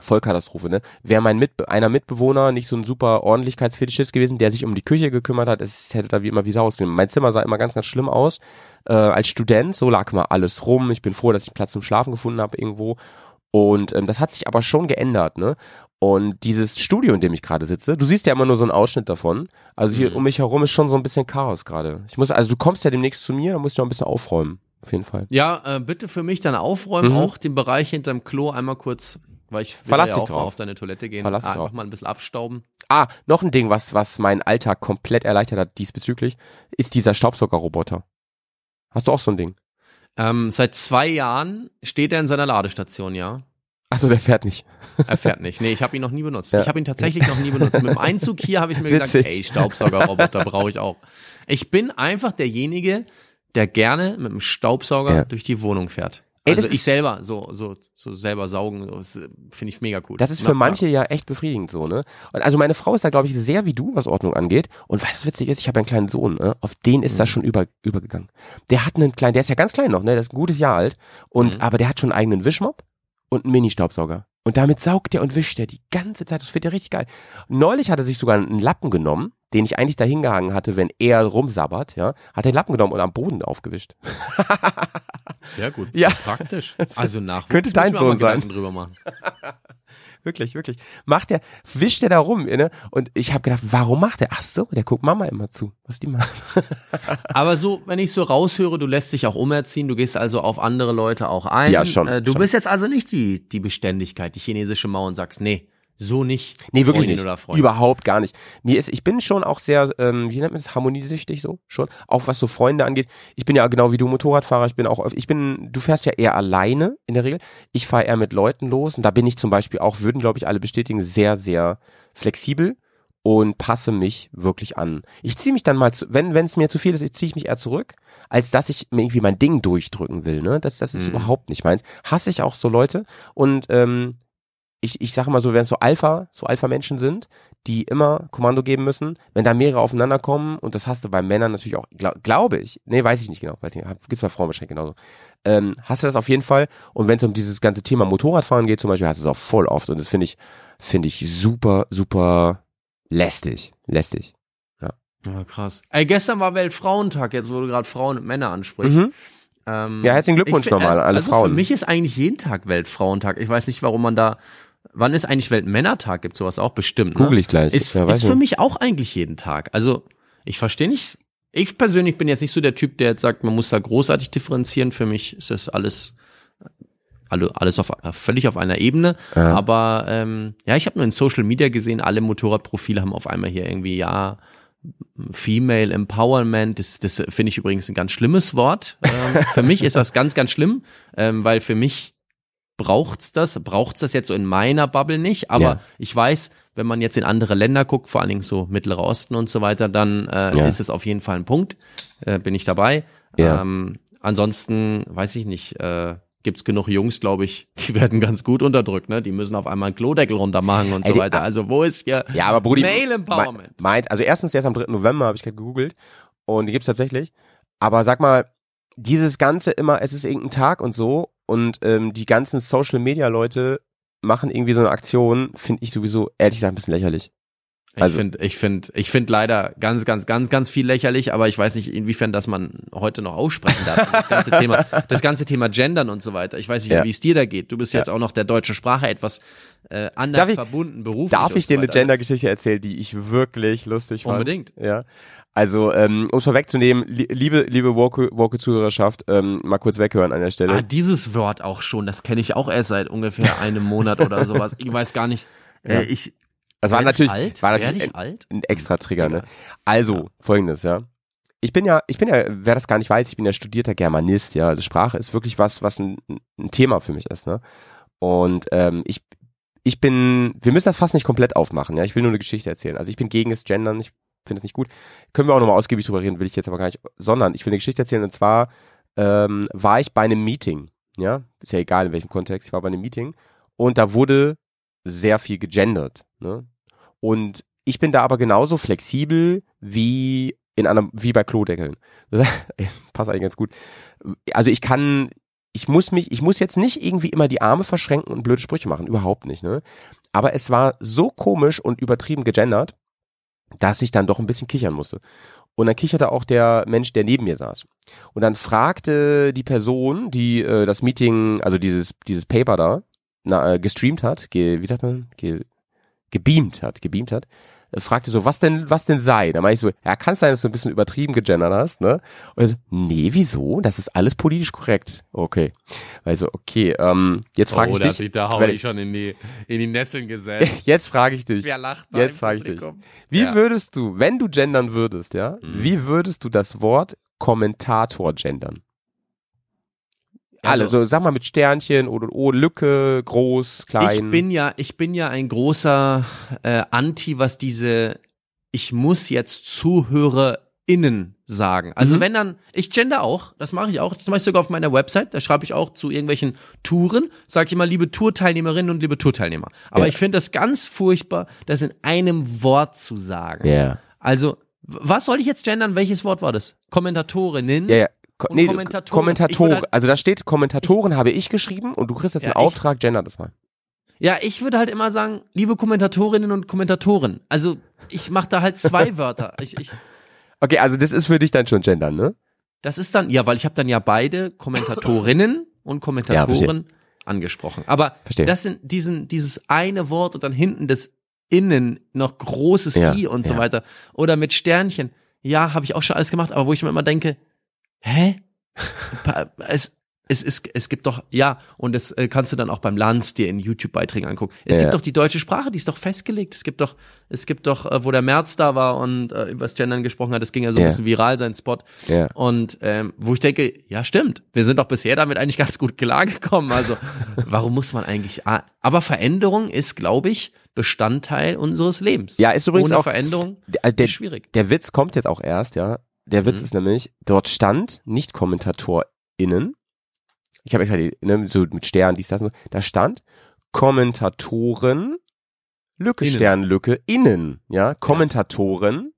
Vollkatastrophe, ne? Wäre mein Mit einer Mitbewohner nicht so ein super Ordentlichkeitsfetischist gewesen, der sich um die Küche gekümmert hat, es hätte da wie immer wie Sau ausgesehen. Mein Zimmer sah immer ganz, ganz schlimm aus. Äh, als Student, so lag mal alles rum. Ich bin froh, dass ich Platz zum Schlafen gefunden habe irgendwo. Und ähm, das hat sich aber schon geändert, ne? Und dieses Studio, in dem ich gerade sitze, du siehst ja immer nur so einen Ausschnitt davon. Also hier Mhm. um mich herum ist schon so ein bisschen Chaos gerade. Ich muss, also du kommst ja demnächst zu mir, da musst du noch ein bisschen aufräumen. Auf jeden Fall. Ja, äh, bitte für mich dann aufräumen, Mhm. auch den Bereich hinterm Klo einmal kurz, weil ich will Verlass ja dich drauf. auf deine Toilette gehen. Verlass dich einfach drauf. mal ein bisschen abstauben. Ah, noch ein Ding, was, was meinen Alltag komplett erleichtert hat diesbezüglich, ist dieser Staubsaugerroboter. Hast du auch so ein Ding? Ähm, seit zwei Jahren steht er in seiner Ladestation, ja. Achso, der fährt nicht. Er fährt nicht. Nee, ich habe ihn noch nie benutzt. Ja. Ich habe ihn tatsächlich noch nie benutzt. Mit dem Einzug hier habe ich mir gesagt, Witzig. ey, Staubsaugerroboter brauche ich auch. Ich bin einfach derjenige, der gerne mit dem Staubsauger Ja. durch die Wohnung fährt. Ey, also das ich ist- selber so so so selber saugen, finde ich mega cool. Das ist Mach für mal. manche ja echt befriedigend so, ne? Und also meine Frau ist da, glaube ich, sehr wie du, was Ordnung angeht. Und was witzig ist? Ich habe einen kleinen Sohn, ne? auf den ist Mhm. das schon über, übergegangen. Der hat einen kleinen, der ist ja ganz klein noch, ne? Der ist ein gutes Jahr alt. Und, Mhm. aber der hat schon einen eigenen Wischmopp und einen Mini-Staubsauger. Und damit saugt er und wischt er die ganze Zeit. Das findet er richtig geil. Neulich hat er sich sogar einen Lappen genommen, den ich eigentlich da hingehangen hatte, wenn er rumsabbert, ja, hat er den Lappen genommen und am Boden aufgewischt. Sehr gut. Ja. Praktisch. Also nach Könnte dein Sohn sein. drüber machen. wirklich, wirklich. Macht der, wischt der da rum, ne? Und ich habe gedacht, warum macht der? Ach so, der guckt Mama immer zu, was die macht. Aber so, wenn ich so raushöre, du lässt dich auch umerziehen, du gehst also auf andere Leute auch ein. Ja, schon, Äh, du schon. bist jetzt also nicht die, die Beständigkeit, die chinesische Mauer und sagst, nee, so nicht. Nee, wirklich Freundin nicht. Überhaupt gar nicht. Mir ist, ich bin schon auch sehr, ähm, wie nennt man das, harmoniesüchtig so schon, auch was so Freunde angeht. Ich bin ja genau wie du Motorradfahrer. Ich bin auch, ich bin, du fährst ja eher alleine in der Regel. Ich fahre eher mit Leuten los und da bin ich zum Beispiel auch, würden glaube ich alle bestätigen, sehr, sehr flexibel und passe mich wirklich an. Ich ziehe mich dann mal, zu, wenn wenn es mir zu viel ist, ich ziehe ich mich eher zurück, als dass ich mir irgendwie mein Ding durchdrücken will. Ne, das das ist Mhm. überhaupt nicht meins. Hasse ich auch so Leute und ähm, ich, ich sage mal so, wenn es so Alpha, so Alpha-Menschen sind, die immer Kommando geben müssen, wenn da mehrere aufeinander kommen, und das hast du bei Männern natürlich auch, glaub, glaube ich, nee, weiß ich nicht genau, weiß nicht, gibt's bei Frauen wahrscheinlich genauso, ähm, hast du das auf jeden Fall, und wenn es um dieses ganze Thema Motorradfahren geht zum Beispiel, hast du es auch voll oft, und das finde ich, finde ich super, super lästig, lästig. Ja, krass. Ey, gestern war Weltfrauentag, jetzt wo du gerade Frauen und Männer ansprichst. Mhm. Ähm, Ja, herzlichen Glückwunsch nochmal an alle also Frauen. Für mich ist eigentlich jeden Tag Weltfrauentag. Ich weiß nicht, warum man da. Wann ist eigentlich Weltmännertag? Gibt sowas auch bestimmt. Ne? Google ich gleich. Ist, Ja, ist für nicht. mich auch eigentlich jeden Tag. Also ich verstehe nicht. Ich persönlich bin jetzt nicht so der Typ, der jetzt sagt, man muss da großartig differenzieren. Für mich ist das alles alle- alles auf völlig auf einer Ebene. Ja. Aber ähm, ja, ich habe nur in Social Media gesehen, alle Motorradprofile haben auf einmal hier irgendwie ja Female Empowerment, das, das finde ich übrigens ein ganz schlimmes Wort. Ähm, für mich ist das ganz, ganz schlimm, ähm, weil für mich braucht's das, braucht's das jetzt so in meiner Bubble nicht, aber Ja. ich weiß, wenn man jetzt in andere Länder guckt, vor allen Dingen so Mittlerer Osten und so weiter, dann äh, Ja. ist es auf jeden Fall ein Punkt, äh, bin ich dabei. Ja. Ähm, ansonsten weiß ich nicht, äh, gibt's genug Jungs, glaube ich, die werden ganz gut unterdrückt, ne? Die müssen auf einmal einen Klodeckel runter machen und Ey, so weiter. Also wo ist hier Ja, aber Brudi, Male Empowerment? meint, also erstens, der ist am 3. November, habe ich gerade gegoogelt. Und die gibt's tatsächlich. Aber sag mal, dieses Ganze immer, es ist irgendein Tag und so. Und ähm, die ganzen Social Media Leute machen irgendwie so eine Aktion, finde ich sowieso ehrlich gesagt ein bisschen lächerlich. Ich Also- finde, ich finde, ich finde leider ganz, ganz, ganz, ganz viel lächerlich, aber ich weiß nicht, inwiefern das man heute noch aussprechen darf. Das ganze Thema, das ganze Thema Gendern und so weiter. Ich weiß nicht, Ja. wie es dir da geht. Du bist jetzt auch noch der deutschen Sprache etwas äh, anders Darf ich- verbunden, beruflich. Darf ich so dir eine weiter. Gender-Geschichte erzählen, die ich wirklich lustig fand? Unbedingt. Ja. Also, ähm, um es vorwegzunehmen, li liebe, liebe woke, woke Zuhörerschaft, ähm, mal kurz weghören an der Stelle. Ah, dieses Wort auch schon, das kenne ich auch erst seit ungefähr einem Monat oder sowas. Ich weiß gar nicht. Ja. Äh, ich, das war natürlich, alt? war natürlich ich ein, alt? ein extra Trigger, ne? Also, folgendes, ja. Ich bin ja, ich bin ja, wer das gar nicht weiß, ich bin ja studierter Germanist, ja. Also Sprache ist wirklich was, was ein, ein Thema für mich ist, ne? Und ähm, ich, ich bin, wir müssen das fast nicht komplett aufmachen, ja. Ich will nur eine Geschichte erzählen. Also ich bin gegen das Gendern, ich finde es nicht gut. Können wir auch nochmal ausgiebig drüber reden, will ich jetzt aber gar nicht, sondern ich will eine Geschichte erzählen und zwar ähm, war ich bei einem Meeting, ja. Ist ja egal in welchem Kontext, ich war bei einem Meeting und da wurde sehr viel gegendert, ne? Und ich bin da aber genauso flexibel wie in einem, wie bei Klodeckeln. Das passt eigentlich ganz gut. Also ich kann, ich muss mich, ich muss jetzt nicht irgendwie immer die Arme verschränken und blöde Sprüche machen, überhaupt nicht, ne? Aber es war so komisch und übertrieben gegendert, dass ich dann doch ein bisschen kichern musste. Und dann kicherte auch der Mensch, der neben mir saß. Und dann fragte die Person, die äh, das Meeting, also dieses, dieses Paper da, na, äh, gestreamt hat, ge, wie sagt man, ge, gebeamt hat, gebeamt hat, fragte so, was denn, was denn sei? Da meinte ich so, ja, kann es sein, dass du ein bisschen übertrieben gegendert hast, ne? Und er so, nee, wieso? Das ist alles politisch korrekt. Okay. Also, okay, ähm, jetzt frage oh, ich dich. sich da habe ich- schon in die, in die Nesseln gesetzt. Jetzt frage ich dich. Wer lacht da Jetzt frage ich dich. Wie Ja. würdest du, wenn du gendern würdest, ja, Mhm. wie würdest du das Wort Kommentator gendern? Alle, Also- so sag mal mit Sternchen oder oh, Lücke, groß, klein. Ich bin ja, ich bin ja ein großer äh, Anti, was diese ich muss jetzt ZuhörerInnen sagen. Also Mhm. wenn dann, ich gender auch, das mache ich auch, das mache ich sogar auf meiner Website, da schreibe ich auch zu irgendwelchen Touren, sage ich immer, liebe Tourteilnehmerinnen und liebe Tourteilnehmer. Aber Ja. ich finde das ganz furchtbar, das in einem Wort zu sagen. ja. Also, was soll ich jetzt gendern? Welches Wort war das? Kommentatorinnen? Ja, ja. Ko nee, Kommentatoren. Kommentatoren. Ich halt- also da steht Kommentatoren habe ich geschrieben und du kriegst jetzt Ja, einen ich- Auftrag, gender das mal. Ja, ich würde halt immer sagen, liebe Kommentatorinnen und Kommentatoren. Also, ich mache da halt zwei Wörter. Ich, ich, Okay, also das ist für dich dann schon gendern, ne? das ist dann, ja, weil ich habe dann ja beide Kommentatorinnen und Kommentatoren angesprochen. Aber Verstehe. das sind diesen, dieses eine Wort und dann hinten das Innen noch großes Ja, I und so ja. weiter. Oder mit Sternchen. Ja, habe ich auch schon alles gemacht, aber wo ich mir immer denke, hä? Es, es, es, es gibt doch, ja, und das äh, kannst du dann auch beim Lanz dir in YouTube-Beiträgen angucken. Es Ja. gibt doch die deutsche Sprache, die ist doch festgelegt. Es gibt doch, es gibt doch, äh, wo der März da war und äh, über das Gendern gesprochen hat, das ging ja so ein Ja. bisschen viral, sein Spot. Ja. Und ähm, wo ich denke, ja, stimmt, wir sind doch bisher damit eigentlich ganz gut klargekommen. Also, warum muss man eigentlich. Ah, aber Veränderung ist, glaube ich, Bestandteil unseres Lebens. Ja, ist übrigens Ohne auch- Veränderung Der, der, ist schwierig. der Witz kommt jetzt auch erst, ja. Der Witz Mhm. ist nämlich, dort stand nicht KommentatorInnen. Ich habe extra die, ne, so mit Stern, dies, das, und so. da stand Kommentatoren, Lücke, Innen. Sternlücke, innen, ja. Kommentatoren,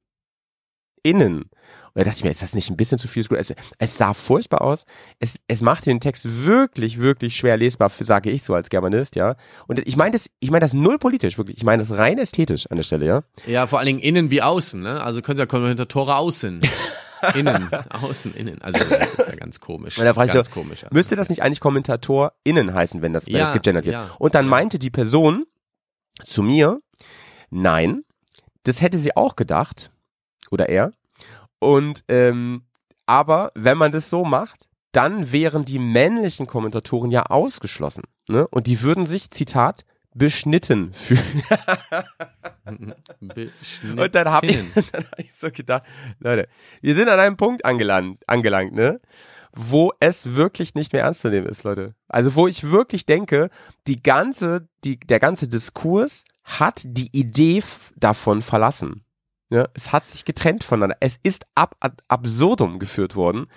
innen. Und da dachte ich mir, ist das nicht ein bisschen zu viel? Es, es sah furchtbar aus. Es, es machte den Text wirklich, wirklich schwer lesbar, sage ich so als Germanist, ja. Und ich meine das, ich meine das null politisch, wirklich. Ich meine das rein ästhetisch an der Stelle, ja. Ja, vor allen Dingen innen wie außen, ne? Also können ja Kommentatoren außen. innen, außen, innen. Also das ist ja ganz komisch. Da frage ich ganz so, komisch. ja. Müsste das nicht eigentlich KommentatorInnen heißen, wenn das, wenn Ja, das gegendert wird? ja, Und dann ja. meinte die Person zu mir, nein, das hätte sie auch gedacht. Oder er. Und, ähm, aber wenn man das so macht, dann wären die männlichen Kommentatoren ja ausgeschlossen. Ne? Und die würden sich, Zitat, beschnitten fühlen. Und dann habe ich, dann hab ich so gedacht, Leute, wir sind an einem Punkt angelangt, angelangt, ne? Wo es wirklich nicht mehr ernst zu nehmen ist, Leute. Also wo ich wirklich denke, die ganze, die, der ganze Diskurs hat die Idee davon verlassen. Ja, es hat sich getrennt voneinander. Es ist ab, ad absurdum geführt worden.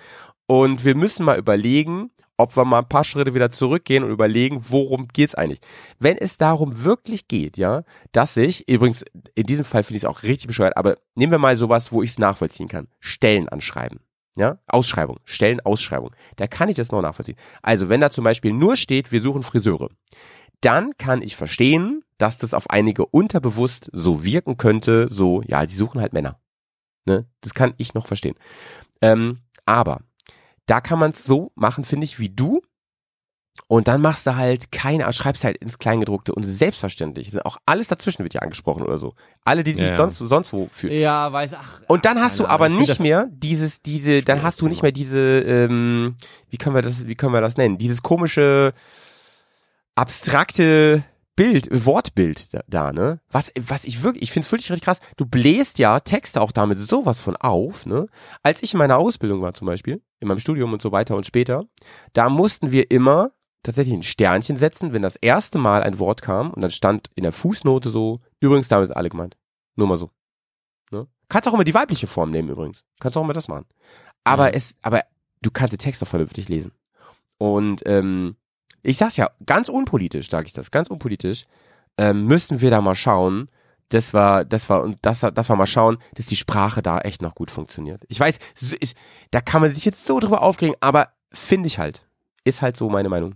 Und wir müssen mal überlegen, ob wir mal ein paar Schritte wieder zurückgehen und überlegen, worum geht's eigentlich. Wenn es darum wirklich geht, ja, dass ich, übrigens, in diesem Fall finde ich es auch richtig bescheuert, aber nehmen wir mal sowas, wo ich es nachvollziehen kann. Stellen anschreiben. Ja, Ausschreibung, Stellenausschreibung. Da kann ich das noch nachvollziehen. Also, wenn da zum Beispiel nur steht, wir suchen Friseure, dann kann ich verstehen, dass das auf einige unterbewusst so wirken könnte, so, ja, die suchen halt Männer. Ne? Das kann ich noch verstehen. Ähm, aber da kann man es so machen, finde ich, wie du. Und dann machst du halt keine, schreibst halt ins Kleingedruckte und selbstverständlich. Auch alles dazwischen wird ja angesprochen oder so. Alle, die sich Ja, sonst, sonst wo fühlen. Ja, weiß, ach. Und dann hast du aber nicht mehr dieses, diese, dann hast du nicht mehr diese, ähm, wie können wir das, wie können wir das nennen? Dieses komische, abstrakte Bild, Wortbild da, da ne? Was, was ich wirklich, ich finde es wirklich richtig krass. Du bläst ja Texte auch damit sowas von auf, ne? Als ich in meiner Ausbildung war zum Beispiel, in meinem Studium und so weiter und später, da mussten wir immer tatsächlich ein Sternchen setzen, wenn das erste Mal ein Wort kam und dann stand in der Fußnote so, übrigens damit ist alle gemeint. Nur mal so. Ne? Kannst auch immer die weibliche Form nehmen übrigens. Kannst auch immer das machen. Aber Ja. es, aber du kannst den Text auch vernünftig lesen. Und ähm, ich sag's ja, ganz unpolitisch, sage ich das, ganz unpolitisch, ähm, müssen wir da mal schauen, das war, das war, und das, das war mal schauen, dass die Sprache da echt noch gut funktioniert. Ich weiß, ist, da kann man sich jetzt so drüber aufregen, aber finde ich halt. Ist halt so meine Meinung.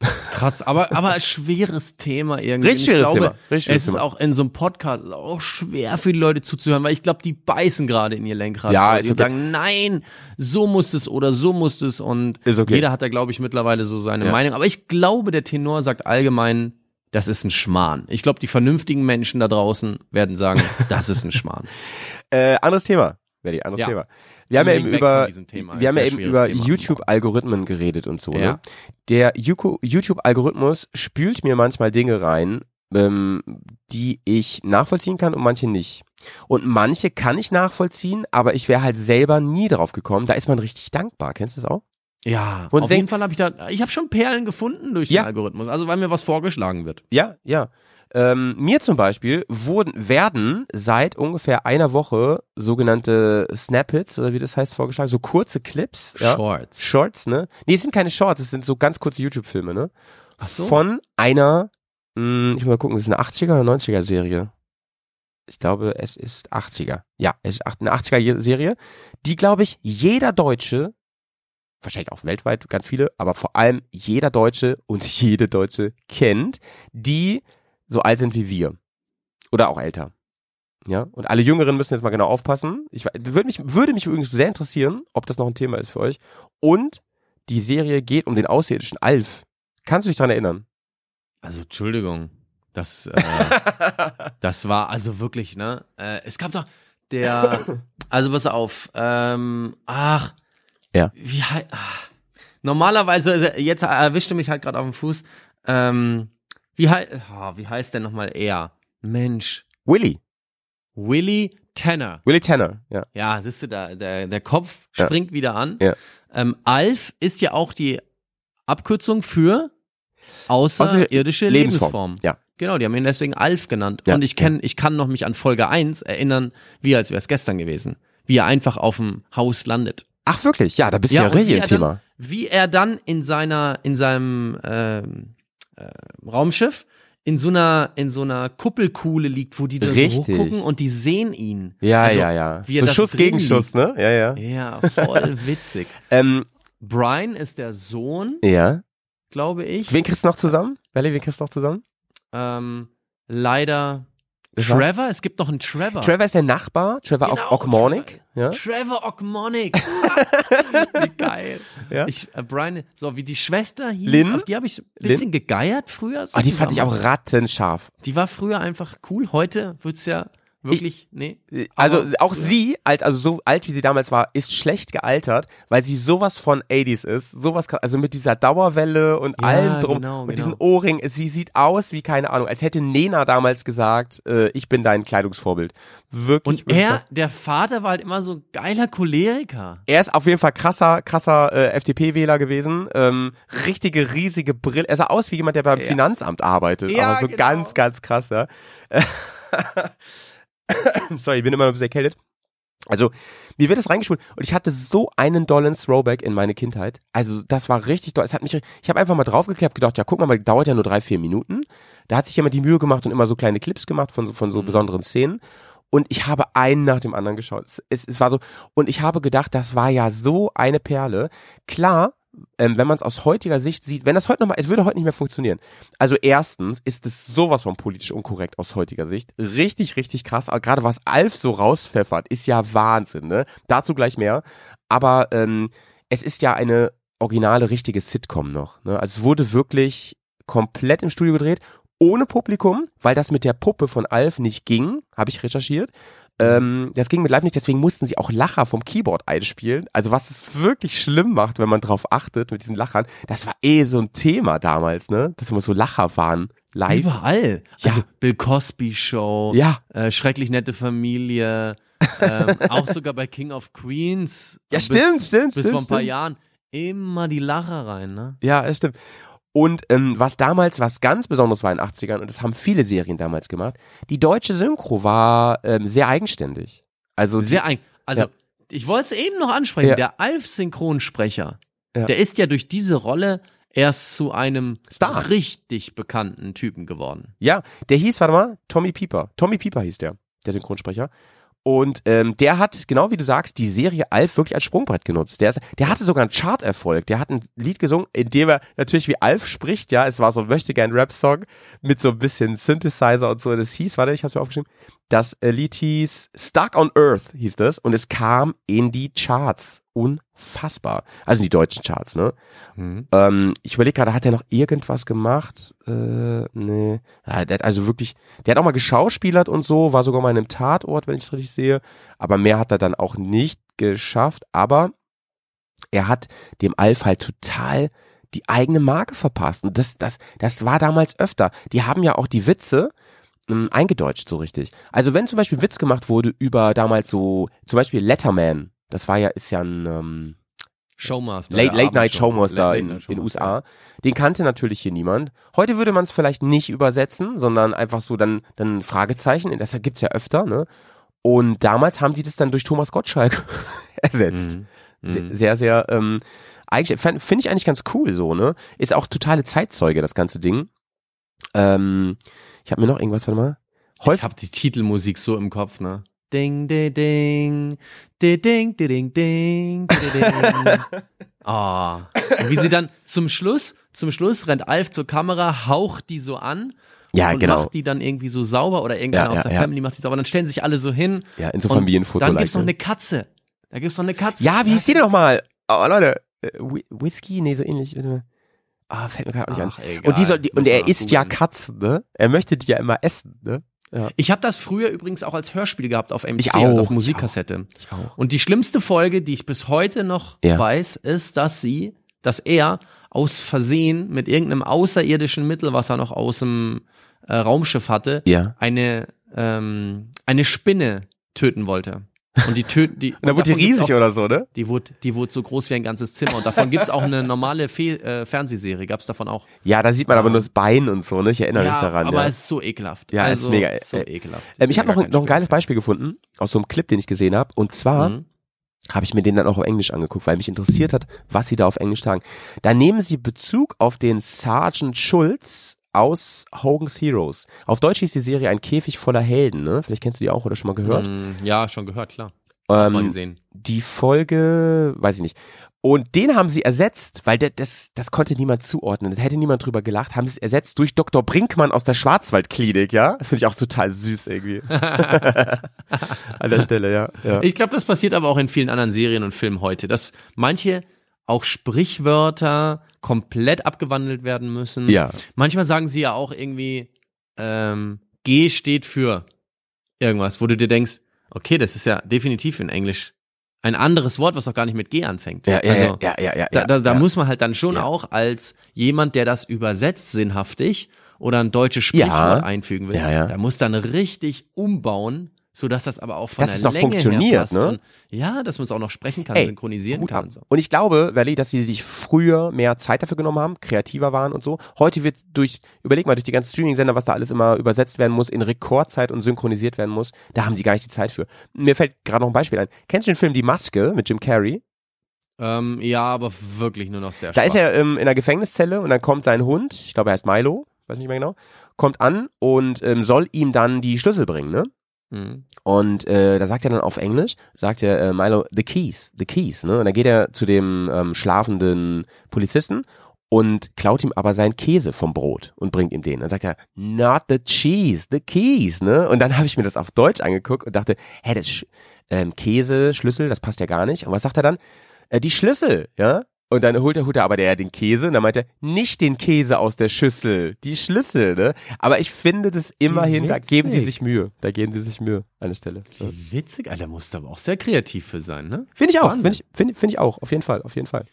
Krass, aber, aber ein schweres Thema irgendwie. Richtig Ich schweres glaube, Thema. Richtig schweres es ist Thema. auch in so einem Podcast auch schwer für die Leute zuzuhören, weil ich glaube, die beißen gerade in ihr Lenkrad. Ja, ist sie okay. sagen, nein, so muss es oder so muss es und okay. jeder hat da, glaube ich, mittlerweile so seine Ja. Meinung. Aber ich glaube, der Tenor sagt allgemein, das ist ein Schmarrn. Ich glaube, die vernünftigen Menschen da draußen werden sagen, das ist ein Schmarrn. Äh, anderes Thema. Verdi, anderes Ja. Thema. Wir haben ja Unbedingt eben weg über, von diesem Thema. wir haben ja eben über Thema. YouTube-Algorithmen geredet und so. Ne? Ja. Der Yuko- YouTube-Algorithmus spült mir manchmal Dinge rein, ähm, die ich nachvollziehen kann und manche nicht. Und manche kann ich nachvollziehen, aber ich wäre halt selber nie drauf gekommen. Da ist man richtig dankbar. Kennst du das auch? Ja, Und auf denk- jeden Fall habe ich da, ich habe schon Perlen gefunden durch Ja. den Algorithmus, also weil mir was vorgeschlagen wird. Ja, ja. Ähm, mir zum Beispiel wurden, werden seit ungefähr einer Woche sogenannte Snippets oder wie das heißt vorgeschlagen, so kurze Clips, ja, Shorts. Shorts, ne? Nee, es sind keine Shorts, es sind so ganz kurze YouTube-Filme, ne? Ach so. Von einer, mh, ich muss mal gucken, das ist eine 80er oder 90er Serie. Ich glaube, es ist 80er. Ja, es ist eine 80er Serie, die, glaube ich, jeder Deutsche, wahrscheinlich auch weltweit ganz viele, aber vor allem jeder Deutsche und jede Deutsche kennt, die so alt sind wie wir. Oder auch älter. Ja, und alle Jüngeren müssen jetzt mal genau aufpassen. Ich würde mich, würde mich übrigens sehr interessieren, ob das noch ein Thema ist für euch. Und die Serie geht um den außerirdischen Alf. Kannst du dich dran erinnern? Also, Entschuldigung. Das, äh, das war also wirklich, ne? Äh, es gab doch der, also pass auf, ähm, ach, Ja. wie ach, normalerweise, äh, jetzt erwischte mich halt gerade auf dem Fuß, ähm, wie, hei oh, wie heißt der nochmal er? Mensch, Willy. Willy Tanner. Willy Tanner, ja. Ja, siehst du, da, der, der Kopf Ja. springt wieder an. Ja. Ähm, Alf ist ja auch die Abkürzung für außerirdische Lebensform. Ja. Genau, die haben ihn deswegen Alf genannt. Ja, Und ich kenn, ich kann noch mich an Folge 1 erinnern, wie als wäre es gestern gewesen. Wie er einfach auf dem Haus landet. Ach wirklich? Ja, da bist du ja richtig im Thema. Dann, wie er dann in seiner, in seinem ähm, äh, Raumschiff in so einer, in so einer Kuppelkuhle liegt, wo die da so Richtig. hochgucken und die sehen ihn. Ja, Also, ja, ja. wie So Schuss gegen Schuss, ne? Ja, ja. Ja, voll witzig. Ähm, Brian ist der Sohn, ja. glaube ich. Wen kriegst du noch zusammen? Welly, wen kriegst du noch zusammen? Ähm, leider Trevor. Es gibt noch einen Trevor. Trevor ist der Nachbar, Trevor Genau, Ockmornick. Ja. Trevor Ockmonic. wie geil. Ja. Ich, äh, Brian, so wie die Schwester hieß, Lynn? auf die habe ich ein bisschen gegeiert früher. So Ah, die fand ich auch rattenscharf. Die war früher einfach cool. Heute wird's ja wirklich, nee. Also Aber auch früher- sie, als, also so alt wie sie damals war, ist schlecht gealtert, weil sie sowas von 80s ist. Sowas, also mit dieser Dauerwelle und Ja, allem drum, genau, mit genau. diesen Ohrringen. Sie sieht aus wie, keine Ahnung, als hätte Nena damals gesagt, äh, ich bin dein Kleidungsvorbild. Wirklich. Und er, der Vater war halt immer so ein geiler Choleriker. Er ist auf jeden Fall krasser, krasser äh, FDP-Wähler gewesen. Ähm, richtige, riesige Brille. Er sah aus wie jemand, der beim Ja. Finanzamt arbeitet. Ja, aber so genau. ganz, ganz krass, ja. Sorry, ich bin immer noch ein bisschen erkältet. Also, mir wird das reingespult und ich hatte so einen dollen Throwback in meine Kindheit. Also, das war richtig doll. Es hat mich, ich habe einfach mal draufgeklickt, hab gedacht, ja, guck mal, das dauert ja nur drei, vier Minuten. Da hat sich jemand die Mühe gemacht und immer so kleine Clips gemacht von so, von so Mhm. besonderen Szenen. Und ich habe einen nach dem anderen geschaut. Es, es, es war so, und ich habe gedacht, das war ja so eine Perle. Klar, ähm, wenn man es aus heutiger Sicht sieht, wenn das heute nochmal, es würde heute nicht mehr funktionieren. Also erstens ist es sowas von politisch unkorrekt aus heutiger Sicht. Richtig, richtig krass. Aber gerade was Alf so rauspfeffert, ist ja Wahnsinn, ne? Dazu gleich mehr. Aber ähm, es ist ja eine originale, richtige Sitcom noch. Ne? Also es wurde wirklich komplett im Studio gedreht, ohne Publikum, weil das mit der Puppe von Alf nicht ging, habe ich recherchiert. Ähm, das ging mit Live nicht, deswegen mussten sie auch Lacher vom Keyboard einspielen. Also was es wirklich schlimm macht, wenn man drauf achtet mit diesen Lachern. Das war eh so ein Thema damals, ne? Dass immer so Lacher waren live. Überall. Ja. Also Bill Cosby Show, Ja, äh, schrecklich nette Familie, ähm, auch sogar bei King of Queens. Ja, bis, stimmt, stimmt, Bis stimmt, vor ein paar stimmt. Jahren immer die Lacher rein, ne? ja, stimmt. Und ähm, was damals was ganz Besonderes war in den 80ern, und das haben viele Serien damals gemacht, die deutsche Synchro war ähm, sehr eigenständig. Also Sehr ein, also Ja. ich wollte es eben noch ansprechen, Ja. der Alf-Synchronsprecher, Ja. der ist ja durch diese Rolle erst zu einem Star. richtig bekannten Typen geworden. Ja, der hieß, warte mal, Tommy Pieper. Tommy Pieper hieß der, der Synchronsprecher. Und ähm, der hat, genau wie du sagst, die Serie Alf wirklich als Sprungbrett genutzt. Der, ist, der hatte sogar einen Charterfolg. Der hat ein Lied gesungen, in dem er natürlich wie Alf spricht, ja. Es war so ein möchte gern Rap-Song mit so ein bisschen Synthesizer und so. Das hieß, warte, ich hab's mir aufgeschrieben. Das Lied hieß Stuck on Earth, hieß das. Und es kam in die Charts. Unfassbar. Also in die deutschen Charts, ne? Ähm, ich überlege gerade, hat er noch irgendwas gemacht? Äh, nee. Ja, der hat also wirklich, der hat auch mal geschauspielert und so, war sogar mal in einem Tatort, wenn ich es richtig sehe. Aber mehr hat er dann auch nicht geschafft. Aber er hat dem Alf halt total die eigene Marke verpasst. Und das, das, das war damals öfter. Die haben ja auch die Witze ähm, eingedeutscht so richtig. Also wenn zum Beispiel Witz gemacht wurde über damals so, zum Beispiel Letterman, das war ja, ist ja ein, ähm, Showmaster. Late, Late Night. Showmaster in den USA. Den kannte natürlich hier niemand. Heute würde man es vielleicht nicht übersetzen, sondern einfach so dann, dann Fragezeichen. Das gibt's ja öfter, ne? Und damals haben die das dann durch Thomas Gottschalk ersetzt. Mhm. Mhm. Sehr, sehr, ähm, eigentlich, finde ich eigentlich ganz cool so, ne? Ist auch totale Zeitzeuge, das ganze Ding. Ähm, ich habe mir noch irgendwas, warte mal. Häuf ich habe die Titelmusik so im Kopf, ne? Ding, ding, ding, ding, ding, de, ding, ding. Ah. oh. Und wie sie dann zum Schluss, zum Schluss rennt Alf zur Kamera, haucht die so an. Ja, und genau. macht die dann irgendwie so sauber oder irgendeiner ja, aus der ja, Family macht die sauber. Dann stellen sich alle so hin. Ja, in so Familienfoto. Dann gibt's noch ne? eine Katze. Da gibt's noch eine Katze. Ja, wie hieß die denn nochmal? Oh, Leute. Äh, Whisky? Nee, so ähnlich. Warte mal. Ah, fällt mir gerade auch nicht Ach, an. egal. Und die soll, die, und er isst ja. Katzen, ne? Er möchte die ja immer essen, ne? Ja. Ich habe das früher übrigens auch als Hörspiel gehabt auf MC, Ich also auch, auf Musikkassette. Ich auch. Und die schlimmste Folge, die ich bis heute noch Ja. weiß, ist, dass sie, dass er aus Versehen mit irgendeinem außerirdischen Mittel, was er noch aus dem äh, Raumschiff hatte, Ja. eine ähm, eine Spinne töten wollte. Und die töten die. Und dann wurde die riesig auch, oder so, ne? Die wurde, die wurde so groß wie ein ganzes Zimmer. Und davon gibt's auch eine normale Fe äh, Fernsehserie. Gab's davon auch. Ja, da sieht man aber nur das Bein und so, ne? Ich erinnere ja, mich daran. aber ja. es ist so ekelhaft. Ja, es ist also, mega, So äh, ekelhaft. Ähm, ich habe noch, ein- noch ein geiles Spiel. Beispiel gefunden aus so einem Clip, den ich gesehen habe. Und zwar Mhm. habe ich mir den dann auch auf Englisch angeguckt, weil mich interessiert hat, was sie da auf Englisch sagen. Da nehmen sie Bezug auf den Sergeant Schulz aus Hogan's Heroes. Auf Deutsch hieß die Serie Ein Käfig voller Helden, ne? Vielleicht kennst du die auch oder schon mal gehört. Mm, Ja, schon gehört, klar. Mal Ähm, gesehen. die Folge, weiß ich nicht. Und den haben sie ersetzt, weil der, das, das konnte niemand zuordnen. Da hätte niemand drüber gelacht. Haben sie es ersetzt durch Dr. Brinkmann aus der Schwarzwaldklinik, ja? Finde ich auch total süß irgendwie. An der Stelle, ja. ja. Ich glaube, das passiert aber auch in vielen anderen Serien und Filmen heute, dass manche auch Sprichwörter komplett abgewandelt werden müssen. Ja. Manchmal sagen sie ja auch irgendwie, ähm, G steht für irgendwas, wo du dir denkst, okay, das ist ja definitiv in Englisch ein anderes Wort, was auch gar nicht mit G anfängt. Ja, ja, also, ja, ja, ja, ja. Da, da, da ja. muss man halt dann schon Ja. auch als jemand, der das übersetzt sinnhaftig oder ein deutsches Sprichwort einfügen will, Ja, ja. da muss dann richtig umbauen, so dass das aber auch von Dass der es noch Länge funktioniert, her passt. ne? Und, ja, dass man es auch noch sprechen kann, Ey, synchronisieren kann. ab. Und so. Und ich glaube, Valley, dass sie sich früher mehr Zeit dafür genommen haben, kreativer waren und so. Heute wird durch, überleg mal, durch die ganzen Streaming-Sender, was da alles immer übersetzt werden muss, in Rekordzeit und synchronisiert werden muss, da haben sie gar nicht die Zeit für. Mir fällt gerade noch ein Beispiel ein. Kennst du den Film Die Maske mit Jim Carrey? Ähm, ja, aber wirklich nur noch sehr Da ist schwach. er ähm, in einer Gefängniszelle und dann kommt sein Hund, ich glaube er heißt Milo, weiß nicht mehr genau, kommt an und ähm, soll ihm dann die Schlüssel bringen, ne? Mhm. Und äh, da sagt er dann auf Englisch, sagt er äh, Milo, the keys, the keys, ne? Und dann geht er zu dem ähm, schlafenden Polizisten und klaut ihm aber seinen Käse vom Brot und bringt ihm den. Dann sagt er, not the cheese, the keys, ne? Und dann habe ich mir das auf Deutsch angeguckt und dachte, hä, das Sch ähm, Käse, Schlüssel, das passt ja gar nicht. Und was sagt er dann? Äh, die Schlüssel, ja? Und dann holt er, holt er aber der den Käse und dann meint er, nicht den Käse aus der Schüssel, die Schlüssel, ne? Aber ich finde das immerhin, da geben die sich Mühe. Da geben die sich Mühe an der Stelle. Ja. Witzig, Alter, musst du aber auch sehr kreativ für sein, ne? Finde ich auch, finde ich, finde find ich auch, auf jeden Fall, auf jeden Fall.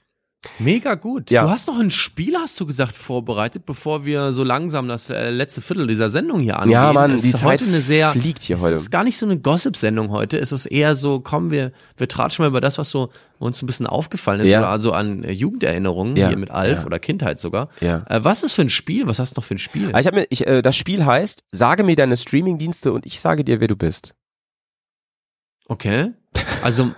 Mega gut. Ja. Du hast noch ein Spiel, hast du gesagt, vorbereitet, bevor wir so langsam das äh, letzte Viertel dieser Sendung hier angehen. Ja, Mann, Es die ist Zeit heute eine sehr, fliegt hier es heute. ist gar nicht so eine Gossip-Sendung heute. Es ist eher so, komm, wir, wir tratschen mal über das, was so uns ein bisschen aufgefallen ist, Ja. oder also an äh, Jugenderinnerungen Ja, hier mit Alf ja. oder Kindheit sogar. Ja. Äh, was ist für ein Spiel? Was hast du noch für ein Spiel? Aber ich habe mir, ich, das Spiel heißt, sage mir deine Streamingdienste und ich sage dir, wer du bist. Okay. Also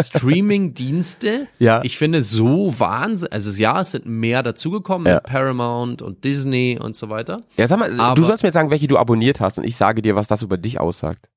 Streaming-Dienste. Ja. Ich finde so Wahnsinn. Also ja, es sind mehr dazugekommen Ja. Paramount und Disney und so weiter. Ja, sag mal, Aber- du sollst mir jetzt sagen, welche du abonniert hast und ich sage dir, was das über dich aussagt.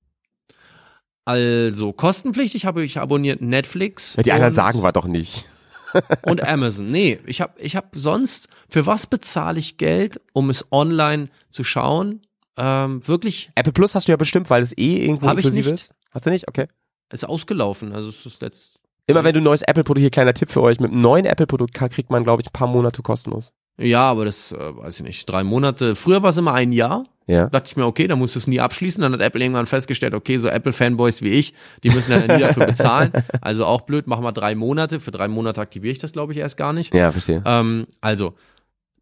Also kostenpflichtig habe ich abonniert Netflix. Ja, die anderen sagen wir doch nicht. Und Amazon. Nee, ich habe ich hab sonst, für was bezahle ich Geld, um es online zu schauen? Ähm, wirklich, Apple Plus hast du ja bestimmt, weil es eh irgendwo nicht. ist. Hast du nicht? Okay. Ist ausgelaufen. Also es ist letzt. Immer wenn du ein neues Apple-Produkt, hier kleiner Tipp für euch, mit einem neuen Apple-Produkt kriegt man, glaube ich, ein paar Monate kostenlos. Ja, aber das äh, weiß ich nicht. Drei Monate. Früher war es immer ein Jahr. Ja. dachte ich mir, okay, dann musst du es nie abschließen. Dann hat Apple irgendwann festgestellt, okay, so Apple-Fanboys wie ich, die müssen dann nie dafür bezahlen. Also auch blöd, machen wir drei Monate. Für drei Monate aktiviere ich das, glaube ich, erst gar nicht. Ja, verstehe. Ähm, also,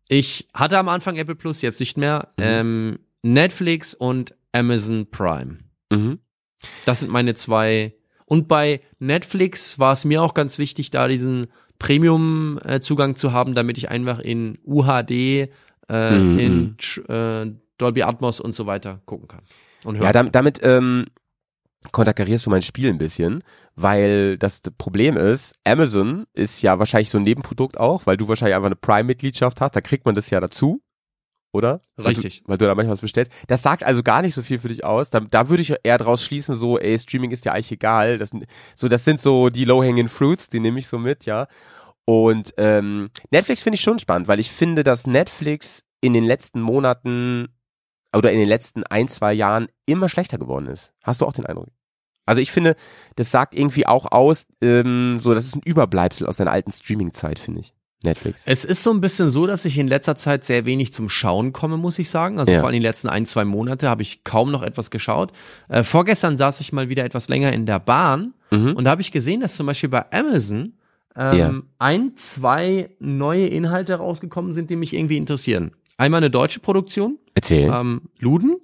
ich hatte am Anfang Apple Plus, jetzt nicht mehr. Mhm. Ähm, Netflix und Amazon Prime. Mhm. Das sind meine zwei. Und bei Netflix war es mir auch ganz wichtig, da diesen Premium-Zugang zu haben, damit ich einfach in UHD, äh, Mhm. in Tr- äh, Dolby Atmos und so weiter gucken kann. Und hören Ja, damit, damit ähm, konterkarierst du mein Spiel ein bisschen, weil das Problem ist, Amazon ist ja wahrscheinlich so ein Nebenprodukt auch, weil du wahrscheinlich einfach eine Prime-Mitgliedschaft hast, da kriegt man das ja dazu, oder? Richtig. Weil du, weil du da manchmal was bestellst. Das sagt also gar nicht so viel für dich aus. Da, da würde ich eher draus schließen, so, ey, Streaming ist ja eigentlich egal. Das, so, das sind so die Low-Hanging Fruits, die nehme ich so mit, ja. Und ähm, Netflix finde ich schon spannend, weil ich finde, dass Netflix in den letzten Monaten oder in den letzten ein, zwei Jahren immer schlechter geworden ist. Hast du auch den Eindruck? Also ich finde, das sagt irgendwie auch aus, ähm, so das ist ein Überbleibsel aus seiner alten Streaming-Zeit, finde ich. Netflix. Es ist so ein bisschen so, dass ich in letzter Zeit sehr wenig zum Schauen komme, muss ich sagen. Also Ja. vor allem die letzten ein, zwei Monate habe ich kaum noch etwas geschaut. Äh, vorgestern saß ich mal wieder etwas länger in der Bahn Mhm. und da habe ich gesehen, dass zum Beispiel bei Amazon ähm, Ja. ein, zwei neue Inhalte rausgekommen sind, die mich irgendwie interessieren. Einmal eine deutsche Produktion, Erzähl. ähm, Luden.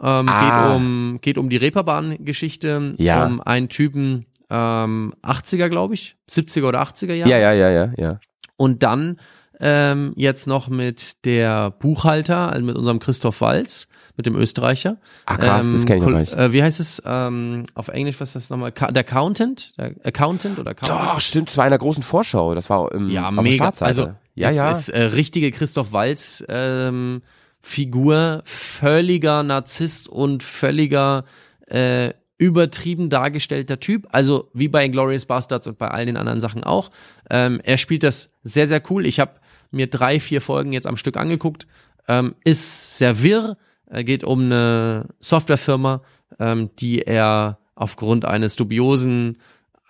Ähm, Ah. geht, um, geht um die Reeperbahn-Geschichte, Ja. um einen Typen, ähm, 80er, glaube ich, 70er oder 80er Jahre. ja, ja, ja, ja, ja. Und dann ähm, jetzt noch mit der Buchhalter, also mit unserem Christoph Walz, mit dem Österreicher. Ah, krass, das kenn ich noch nicht. Äh, wie heißt es ähm, auf Englisch, was ist das nochmal? Ka- Der Accountant? Der Accountant oder Accountant? Doch, stimmt, das war in einer großen Vorschau. Das war im, Ja, auf der mega. Startseite. Also ja, ja. ist äh, richtige Christoph Walz ähm, Figur, völliger Narzisst und völliger äh, übertrieben dargestellter Typ. Also wie bei Inglourious Bastards und bei all den anderen Sachen auch. Ähm, er spielt das sehr, sehr cool. Ich habe mir drei, vier Folgen jetzt am Stück angeguckt. Ähm, ist sehr wirr. Er geht um eine Softwarefirma, ähm, die er aufgrund eines dubiosen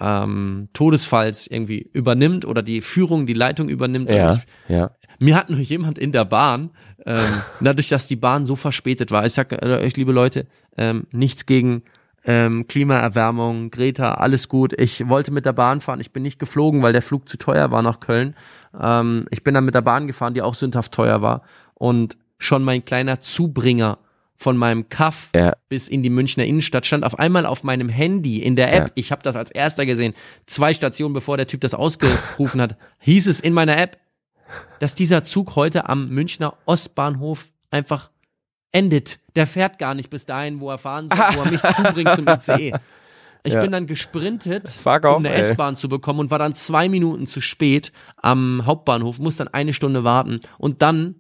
ähm, Todesfalls irgendwie übernimmt oder die Führung, die Leitung übernimmt. Ja, ja. mir hat nur jemand in der Bahn, ähm, dadurch, dass die Bahn so verspätet war, ich sag äh, euch, liebe Leute, ähm, nichts gegen ähm, Klimaerwärmung, Greta, alles gut. Ich wollte mit der Bahn fahren, ich bin nicht geflogen, weil der Flug zu teuer war nach Köln. Ähm, ich bin dann mit der Bahn gefahren, die auch sündhaft teuer war. Und schon mein kleiner Zubringer von meinem Kaff Ja. bis in die Münchner Innenstadt stand auf einmal auf meinem Handy in der App. Ja. Ich habe das als erster gesehen. Zwei Stationen bevor der Typ das ausgerufen hat, hieß es in meiner App, dass dieser Zug heute am Münchner Ostbahnhof einfach endet. Der fährt gar nicht bis dahin, wo er fahren soll, wo er mich zubringt zum ICE. Ich Ja. bin dann gesprintet, Fuck um eine. S-Bahn zu bekommen und war dann zwei Minuten zu spät am Hauptbahnhof, muss dann eine Stunde warten und dann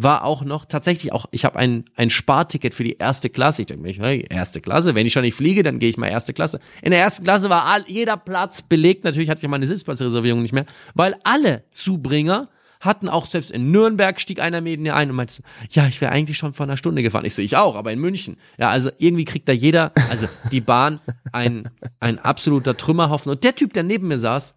war auch noch tatsächlich auch, ich habe ein, ein Sparticket für die erste Klasse. Ich denke mir, hey, erste Klasse, wenn ich schon nicht fliege, dann gehe ich mal erste Klasse. In der ersten Klasse war all, jeder Platz belegt. Natürlich hatte ich meine Sitzplatzreservierung nicht mehr, weil alle Zubringer hatten auch selbst in Nürnberg stieg einer neben mir ein und meinte ja, ich wäre eigentlich schon vor einer Stunde gefahren. Ich so, ich auch, aber in München. Ja, also irgendwie kriegt da jeder, also die Bahn, ein, ein absoluter Trümmerhaufen. Und der Typ, der neben mir saß,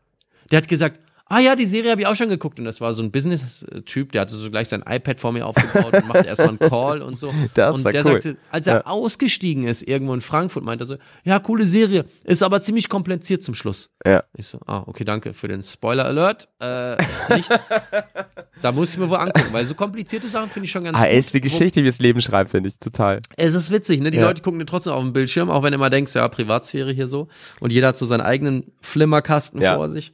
der hat gesagt, ah ja, die Serie habe ich auch schon geguckt. Und das war so ein Business-Typ, der hatte so gleich sein iPad vor mir aufgebaut und machte erstmal einen Call und so. Das und der cool. sagte, als er Ja. ausgestiegen ist, irgendwo in Frankfurt, meinte er so, ja, coole Serie, ist aber ziemlich kompliziert zum Schluss. Ja. Ich so, ah, okay, danke für den Spoiler-Alert. Äh, nicht, da muss ich mir wohl angucken, weil so komplizierte Sachen finde ich schon ganz Ah, gut. ist die Geschichte, wie es Leben schreibt, finde ich total. es ist witzig, ne? Die Ja. Leute gucken dir trotzdem auf den Bildschirm, auch wenn du immer denkst, ja, Privatsphäre hier so. Und jeder hat so seinen eigenen Flimmerkasten Ja. vor sich.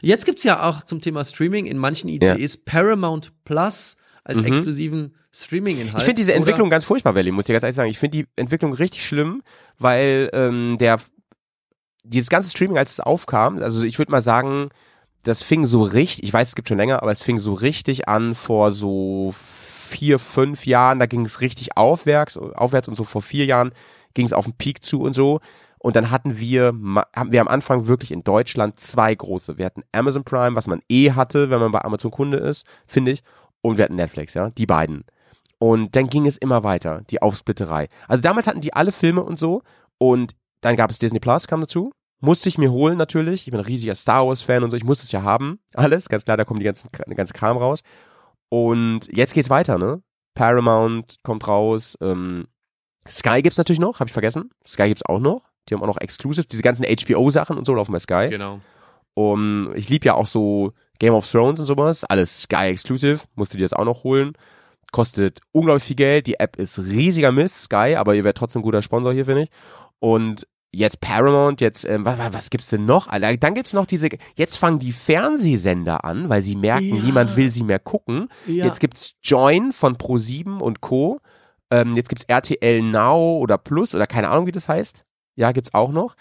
Jetzt gibt's ja auch zum Thema Streaming in manchen ICEs Paramount Plus als exklusiven Streaming-Inhalt. Mhm. Ich finde diese Oder- Entwicklung ganz furchtbar, Belly, muss ich dir ganz ehrlich sagen. Ich finde die Entwicklung richtig schlimm, weil ähm, der dieses ganze Streaming, als es aufkam, also ich würde mal sagen, das fing so richtig, ich weiß, es gibt schon länger, aber es fing so richtig an vor so vier, fünf Jahren, da ging es richtig aufwärts, aufwärts und so vor vier Jahren ging es auf den Peak zu und so. Und dann hatten wir, haben wir am Anfang wirklich in Deutschland zwei große. Wir hatten Amazon Prime, was man eh hatte, wenn man bei Amazon Kunde ist, finde ich. Und wir hatten Netflix, ja, die beiden. Und dann ging es immer weiter, die Aufsplitterei. Also damals hatten die alle Filme und so. Und dann gab es Disney Plus, kam dazu. Musste ich mir holen natürlich. Ich bin ein riesiger Star Wars Fan und so. Ich musste es ja haben. Alles, ganz klar, da kommt die ganzen, der ganze Kram raus. Und jetzt geht's weiter, ne? Paramount kommt raus. Ähm, Sky gibt's natürlich noch, habe ich vergessen. Sky gibt's auch noch. Die haben auch noch Exclusive. Diese ganzen HBO-Sachen und so laufen bei Sky. Genau. Um, ich lieb ja auch so Game of Thrones und sowas. Alles Sky Exclusive. Musste dir das auch noch holen. Kostet unglaublich viel Geld. Die App ist riesiger Mist, Sky, aber ihr werdet trotzdem ein guter Sponsor hier, finde ich. Und jetzt Paramount, jetzt, ähm, was, was, was gibt's denn noch? Alter, dann gibt's noch diese, jetzt fangen die Fernsehsender an, weil sie merken, Ja. niemand will sie mehr gucken. Ja. Jetzt gibt's Join von Pro7 und Co. Ähm, jetzt gibt's RTL Now oder Plus oder keine Ahnung, wie das heißt. Ja, gibt's auch noch.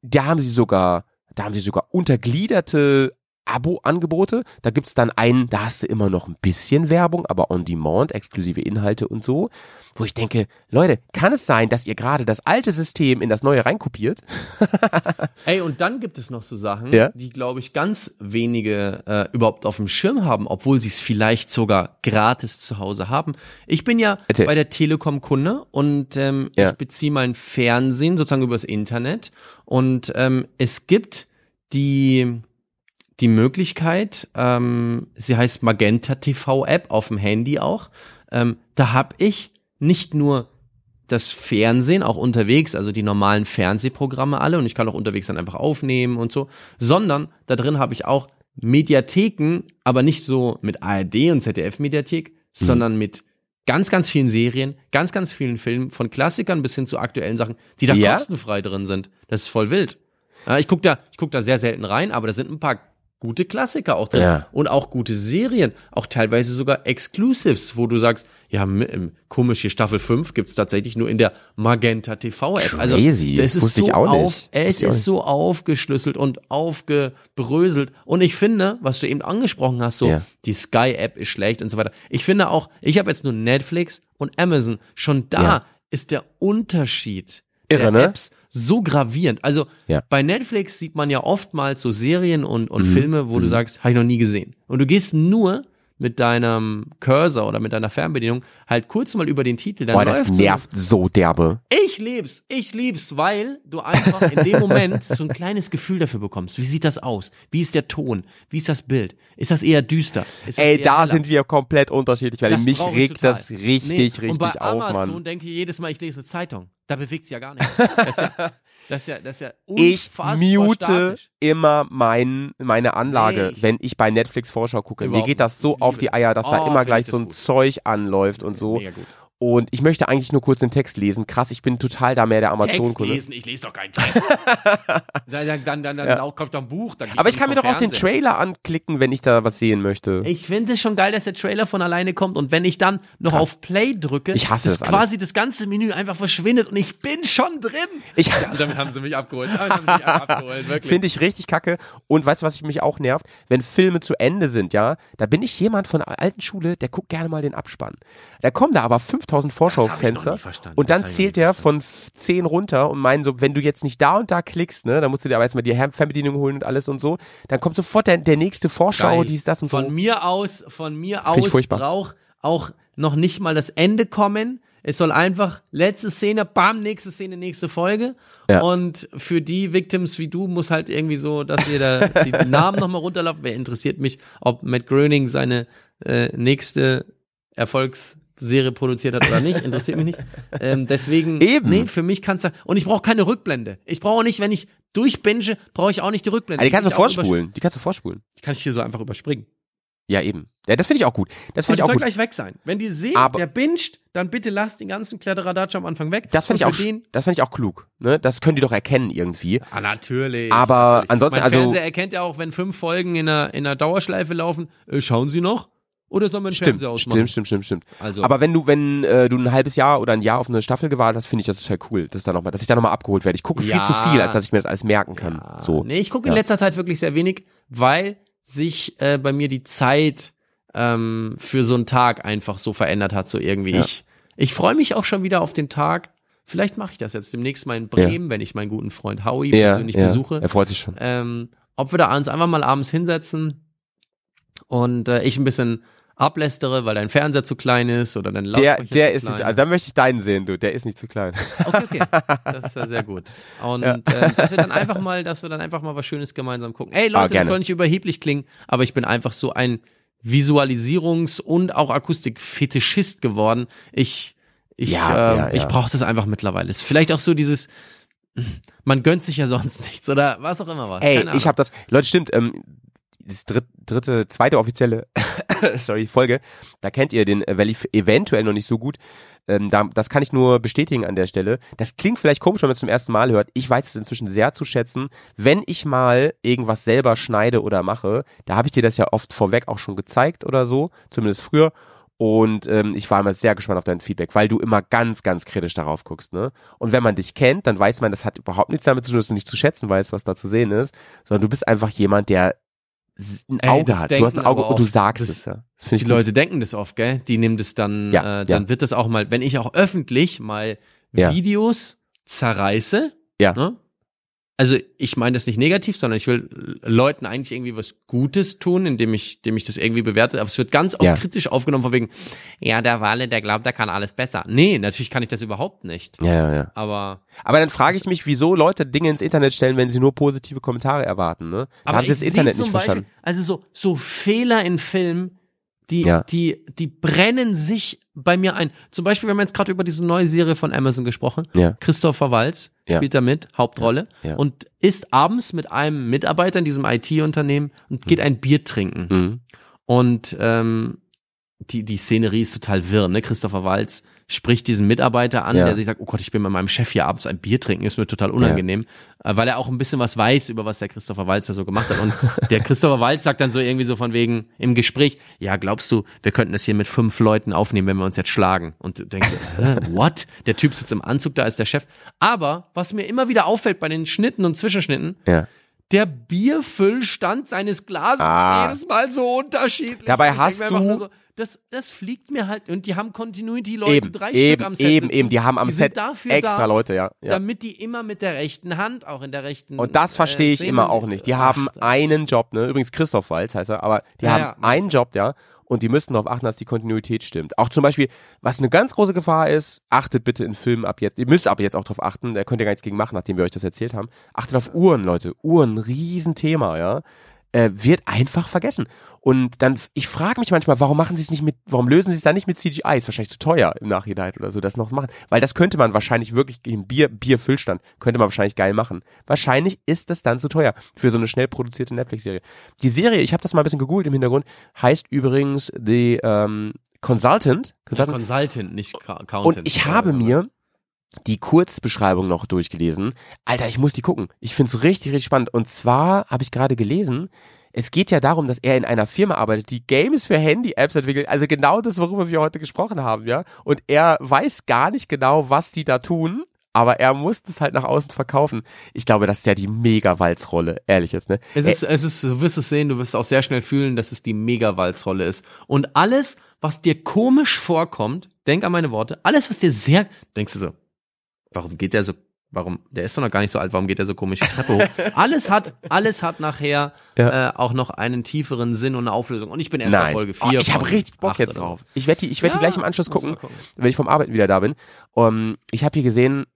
Da haben sie sogar, da haben sie sogar untergliederte Abo-Angebote. Da gibt's dann einen, da hast du immer noch ein bisschen Werbung, aber on demand, exklusive Inhalte und so. Wo ich denke, Leute, kann es sein, dass ihr gerade das alte System in das neue reinkopiert? Ey, und dann gibt es noch so Sachen, Ja. die, glaube ich, ganz wenige äh, überhaupt auf dem Schirm haben, obwohl sie es vielleicht sogar gratis zu Hause haben. Ich bin ja Erzähl. bei der Telekom Kunde und ähm, Ja. ich beziehe mein Fernsehen sozusagen übers Internet und ähm, es gibt die die Möglichkeit, ähm, sie heißt Magenta TV App auf dem Handy auch. Ähm, da habe ich nicht nur das Fernsehen auch unterwegs, also die normalen Fernsehprogramme alle und ich kann auch unterwegs dann einfach aufnehmen und so, sondern da drin habe ich auch Mediatheken, aber nicht so mit ARD und ZDF Mediathek, mhm. sondern mit ganz, ganz vielen Serien, ganz, ganz vielen Filmen, von Klassikern bis hin zu aktuellen Sachen, die da ja? kostenfrei drin sind. Das ist voll wild. Ja, ich gucke da, ich guck da sehr selten rein, aber da sind ein paar gute Klassiker auch drin ja. und auch gute Serien, auch teilweise sogar Exclusives, wo du sagst, ja, komisch, hier Staffel 5 gibt's tatsächlich nur in der Magenta TV App. Also das ist so auf, es ist so aufgeschlüsselt und aufgebröselt und ich finde, was du eben angesprochen hast, so ja. die Sky App ist schlecht und so weiter. Ich finde auch, ich habe jetzt nur Netflix und Amazon, schon da ja. ist der Unterschied Irre, ne? Apps so gravierend. Also ja. bei Netflix sieht man ja oftmals so Serien und, und mhm. Filme, wo mhm. du sagst, habe ich noch nie gesehen. Und du gehst nur mit deinem Cursor oder mit deiner Fernbedienung halt kurz mal über den Titel. Dann Boah, das nervt so. so derbe. Ich lieb's, ich lieb's, weil du einfach in dem Moment so ein kleines Gefühl dafür bekommst. Wie sieht das aus? Wie ist der Ton? Wie ist das Bild? Ist das eher düster? Das Ey, da heller? sind wir komplett unterschiedlich, weil das mich regt das richtig, nee. richtig Und bei auf, Amazon Mann. denke ich jedes Mal, ich lese eine Zeitung. Da bewegt sich ja gar nichts. Das ist ja, das ist ja, das ist ja Ich mute statisch. immer mein, meine Anlage, Echt? wenn ich bei Netflix Vorschau gucke. Überhaupt Mir geht das so auf die Eier, dass oh, da immer gleich so ein gut. Zeug anläuft und so. Mega gut. Und ich möchte eigentlich nur kurz den Text lesen. Krass, ich bin total da mehr der Amazon-Kunde. lesen? Ich lese doch keinen Text. dann dann, dann, dann ja. kommt doch ein Buch. Aber ich kann mir doch auch den Trailer anklicken, wenn ich da was sehen möchte. Ich finde es schon geil, dass der Trailer von alleine kommt. Und wenn ich dann noch Krass. auf Play drücke, ich hasse das quasi alles. das ganze Menü einfach verschwindet und ich bin schon drin. Ich, ja, damit haben sie mich abgeholt. abgeholt Finde ich richtig kacke. Und weißt du, was mich auch nervt? Wenn Filme zu Ende sind, ja, da bin ich jemand von der alten Schule, der guckt gerne mal den Abspann. Da kommen da aber 5000 Vorschau-Fans Fenster. Und dann zählt er von 10 runter und meinen so, wenn du jetzt nicht da und da klickst, ne, dann musst du dir aber jetzt mal die Fernbedienung holen und alles und so, dann kommt sofort der, der nächste Vorschau, dies, das und von so. Von mir aus, von mir aus braucht auch noch nicht mal das Ende kommen. Es soll einfach letzte Szene, bam, nächste Szene, nächste Folge. Ja. Und für die Victims wie du muss halt irgendwie so, dass ihr da die Namen nochmal runterlaufen. Wer interessiert mich, ob Matt Gröning seine äh, nächste Erfolgs Serie produziert hat oder nicht, interessiert mich nicht. Ähm, deswegen, Eben. nee, für mich kannst du, und ich brauche keine Rückblende. Ich brauche nicht, wenn ich durchbinge, brauche ich auch nicht die Rückblende. Also die kannst du vorspulen, die kannst du vorspulen. Die kann ich hier so einfach überspringen. Ja, eben. Ja, das finde ich auch gut. Das finde ich auch soll gut. gleich weg sein. Wenn die sehen, Aber der binscht, dann bitte lass den ganzen Kletteradatsch am Anfang weg. Das finde ich auch, den, das finde ich auch klug. Ne? Das können die doch erkennen irgendwie. Ah, natürlich. Aber natürlich. ansonsten, mein also. Fernseher erkennt ja auch, wenn fünf Folgen in einer, in einer Dauerschleife laufen, äh, schauen Sie noch? Oder soll man stimmt, Fernseher ausmachen? Stimmt, stimmt, stimmt, stimmt. Also. Aber wenn du, wenn äh, du ein halbes Jahr oder ein Jahr auf eine Staffel gewartet hast, finde ich das total cool, dass, da noch mal, dass ich da nochmal abgeholt werde. Ich gucke ja. viel zu viel, als dass ich mir das alles merken kann. Ja. So. Nee, ich gucke in letzter Zeit wirklich sehr wenig, weil sich äh, bei mir die Zeit ähm, für so einen Tag einfach so verändert hat, so irgendwie. Ich, ich freue mich auch schon wieder auf den Tag. Vielleicht mache ich das jetzt demnächst mal in Bremen, wenn ich meinen guten Freund Howie persönlich besuche. Er freut sich schon. Ähm, ob wir da uns einfach mal abends hinsetzen und äh, ich ein bisschen ablästere, weil dein Fernseher zu klein ist oder dein Lautsprecher Der, der ist nicht, also da möchte ich deinen sehen, du, der ist nicht zu klein. Okay, okay. Das ist ja sehr gut. Und ja. äh, dass wir dann einfach mal, dass wir dann einfach mal was Schönes gemeinsam gucken. Ey Leute, ah, das soll nicht überheblich klingen, aber ich bin einfach so ein Visualisierungs- und auch Akustik-Fetischist geworden. Ich, ich, ja, äh, ja, ich brauche das einfach mittlerweile. Ist vielleicht auch so dieses, man gönnt sich ja sonst nichts oder was auch immer was. Ey, ich habe das, Leute, stimmt, ähm, das dritte, zweite offizielle, sorry, Folge, da kennt ihr den Valley eventuell noch nicht so gut. Ähm, da, das kann ich nur bestätigen an der Stelle. Das klingt vielleicht komisch, wenn man es zum ersten Mal hört. Ich weiß es inzwischen sehr zu schätzen. Wenn ich mal irgendwas selber schneide oder mache, da habe ich dir das ja oft vorweg auch schon gezeigt oder so, zumindest früher. Und ähm, ich war immer sehr gespannt auf dein Feedback, weil du immer ganz, ganz kritisch darauf guckst. Ne? Und wenn man dich kennt, dann weiß man, das hat überhaupt nichts damit zu tun, dass du nicht zu schätzen weißt, was da zu sehen ist, sondern du bist einfach jemand, der ein Auge Ey, hat. Du hast ein Auge und du sagst das, es. Ja. die Leute denken das oft, gell? Die nehmen das dann, ja, äh, dann ja. wird das auch mal, wenn ich auch öffentlich mal Videos zerreiße, ja. Ne? Also ich meine das nicht negativ, sondern ich will Leuten eigentlich irgendwie was Gutes tun, indem ich, indem ich das irgendwie bewerte. Aber es wird ganz oft Ja. kritisch aufgenommen von wegen, ja, der Wale, der glaubt, der kann alles besser. Nee, natürlich kann ich das überhaupt nicht. Ja, ja, ja. Aber, Aber dann frage ich mich, wieso Leute Dinge ins Internet stellen, wenn sie nur positive Kommentare erwarten, ne? Dann aber haben sie das Internet nicht Beispiel, verstanden. also so, so Fehler in Filmen, die, Ja. die, die brennen sich bei mir ein. Zum Beispiel, wir haben jetzt gerade über diese neue Serie von Amazon gesprochen. Ja. Christopher Walz Ja. spielt da mit, Hauptrolle, Ja. und ist abends mit einem Mitarbeiter in diesem IT-Unternehmen und geht ein Bier trinken. Mhm. Und ähm, die, die Szenerie ist total wirr, ne? Christopher Walz spricht diesen Mitarbeiter an, Ja. der sich sagt, oh Gott, ich bin mit meinem Chef hier abends ein Bier trinken, ist mir total unangenehm, äh, weil er auch ein bisschen was weiß über was der Christopher Walz da so gemacht hat. Und der Christopher Walz sagt dann so irgendwie so von wegen im Gespräch, ja, glaubst du, wir könnten das hier mit fünf Leuten aufnehmen, wenn wir uns jetzt schlagen? Und du denkst, Hä, what? Der Typ sitzt im Anzug, da ist der Chef. Aber was mir immer wieder auffällt bei den Schnitten und Zwischenschnitten, Ja. der Bierfüllstand seines Glases Ah. ist jedes Mal so unterschiedlich. Dabei hast du- so, das, das fliegt mir halt und die haben Continuity-Leute, Eben, drei eben, Stück am Set eben, sitzen, eben. Die haben am die Set extra da, Leute, ja. ja. damit die immer mit der rechten Hand, auch in der rechten Und das verstehe äh, ich immer auch nicht. Die Ach, haben einen Job, ne? Übrigens Christoph Walz heißt er, aber die Ja, haben ja. einen Job, ja. Und die müssten darauf achten, dass die Kontinuität stimmt. Auch zum Beispiel, was eine ganz große Gefahr ist, achtet bitte in Filmen ab jetzt, ihr müsst ab jetzt auch darauf achten, da könnt ihr gar nichts gegen machen, nachdem wir euch das erzählt haben. Achtet auf Uhren, Leute. Uhren, Riesenthema, ja. Äh, wird einfach vergessen. Und dann, ich frage mich manchmal, warum machen sie es nicht mit, warum lösen sie es dann nicht mit CGI? Ist wahrscheinlich zu teuer im Nachhinein oder so, das noch zu machen. Weil das könnte man wahrscheinlich wirklich im Bier, Bierfüllstand, könnte man wahrscheinlich geil machen. Wahrscheinlich ist das dann zu teuer für so eine schnell produzierte Netflix-Serie. Die Serie, ich habe das mal ein bisschen gegoogelt im Hintergrund, heißt übrigens The ähm, Consultant. Ja, Consultant. Consultant, nicht Accountant. Und ich habe mir die Kurzbeschreibung noch durchgelesen. Alter, ich muss die gucken. Ich find's richtig, richtig spannend. Und zwar habe ich gerade gelesen, es geht ja darum, dass er in einer Firma arbeitet, die Games für Handy-Apps entwickelt. Also genau das, worüber wir heute gesprochen haben, ja. Und er weiß gar nicht genau, was die da tun. Aber er muss das halt nach außen verkaufen. Ich glaube, das ist ja die Mega-Walz-Rolle, ehrlich jetzt, ne? Es ist, es ist, du wirst es sehen, du wirst auch sehr schnell fühlen, dass es die Mega-Walz-Rolle ist. Und alles, was dir komisch vorkommt, denk an meine Worte, alles, was dir sehr, denkst du so, warum geht der so, warum, der ist doch noch gar nicht so alt, warum geht der so komisch die Treppe hoch? alles hat, alles hat nachher Ja. äh, auch noch einen tieferen Sinn und eine Auflösung. Und ich bin erst bei. Folge Oh, 4. ich habe richtig Bock jetzt drauf. Ich werde die, ich werd die Ja, gleich im Anschluss gucken, gucken. wenn ich vom Arbeiten wieder da bin. Um, ich habe hier gesehen,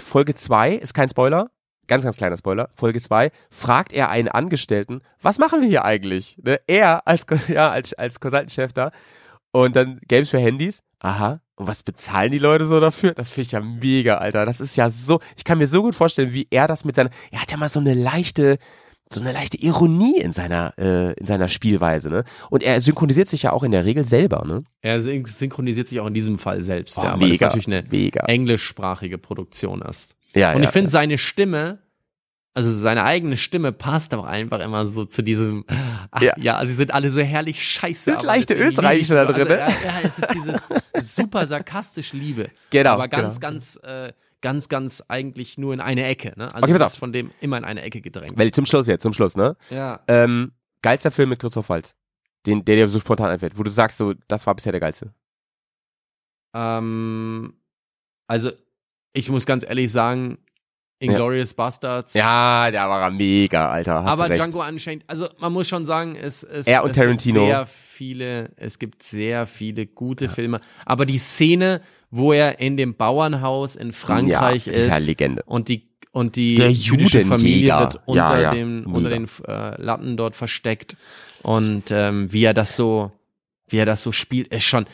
Folge 2 ist kein Spoiler, ganz, ganz kleiner Spoiler. Folge 2 fragt er einen Angestellten, was machen wir hier eigentlich? Ne? Er als, ja, als, als Consultant-Chef da und dann Games für Handys. Aha. Und was bezahlen die Leute so dafür? Das finde ich ja mega, Alter. Das ist ja so, ich kann mir so gut vorstellen, wie er das mit seiner, er hat ja mal so eine leichte, so eine leichte Ironie in seiner, äh, in seiner Spielweise, ne? Und er synchronisiert sich ja auch in der Regel selber, ne? Er syn- synchronisiert sich auch in diesem Fall selbst, Oh, ja, weil es mega, natürlich eine mega. englischsprachige Produktion ist. Ja, Und ja, ich finde seine Stimme, also seine eigene Stimme passt auch einfach immer so zu diesem, ach, Ja. ja. sie sind alle so herrlich scheiße. Das leichte Österreichische ich da so. drin? Also, ja, ja, es ist dieses super sarkastisch Liebe. Genau, Aber ganz, genau. ganz, äh, ganz, ganz eigentlich nur in eine Ecke, ne? Also Okay, pass auf. von dem immer in eine Ecke gedrängt. Weil zum Schluss jetzt, zum Schluss, ne? Ja. Ähm, geilster Film mit Christoph Waltz. Den, der dir so spontan einfällt, wo du sagst, so, das war bisher der geilste. Ähm, also, ich muss ganz ehrlich sagen, Inglourious Bastards. Ja, der war mega, Alter. Aber recht. Django Unchained, also man muss schon sagen, es, es, Er und es Tarantino. gibt sehr viele, es gibt sehr viele gute Filme. Aber die Szene, wo er in dem Bauernhaus in Frankreich ja, ist ja ist Legende. und die und die Der jüdische Familie wird unter Ja, ja, dem unter den äh, Latten dort versteckt und ähm, wie er das so wie er das so spielt, ist schon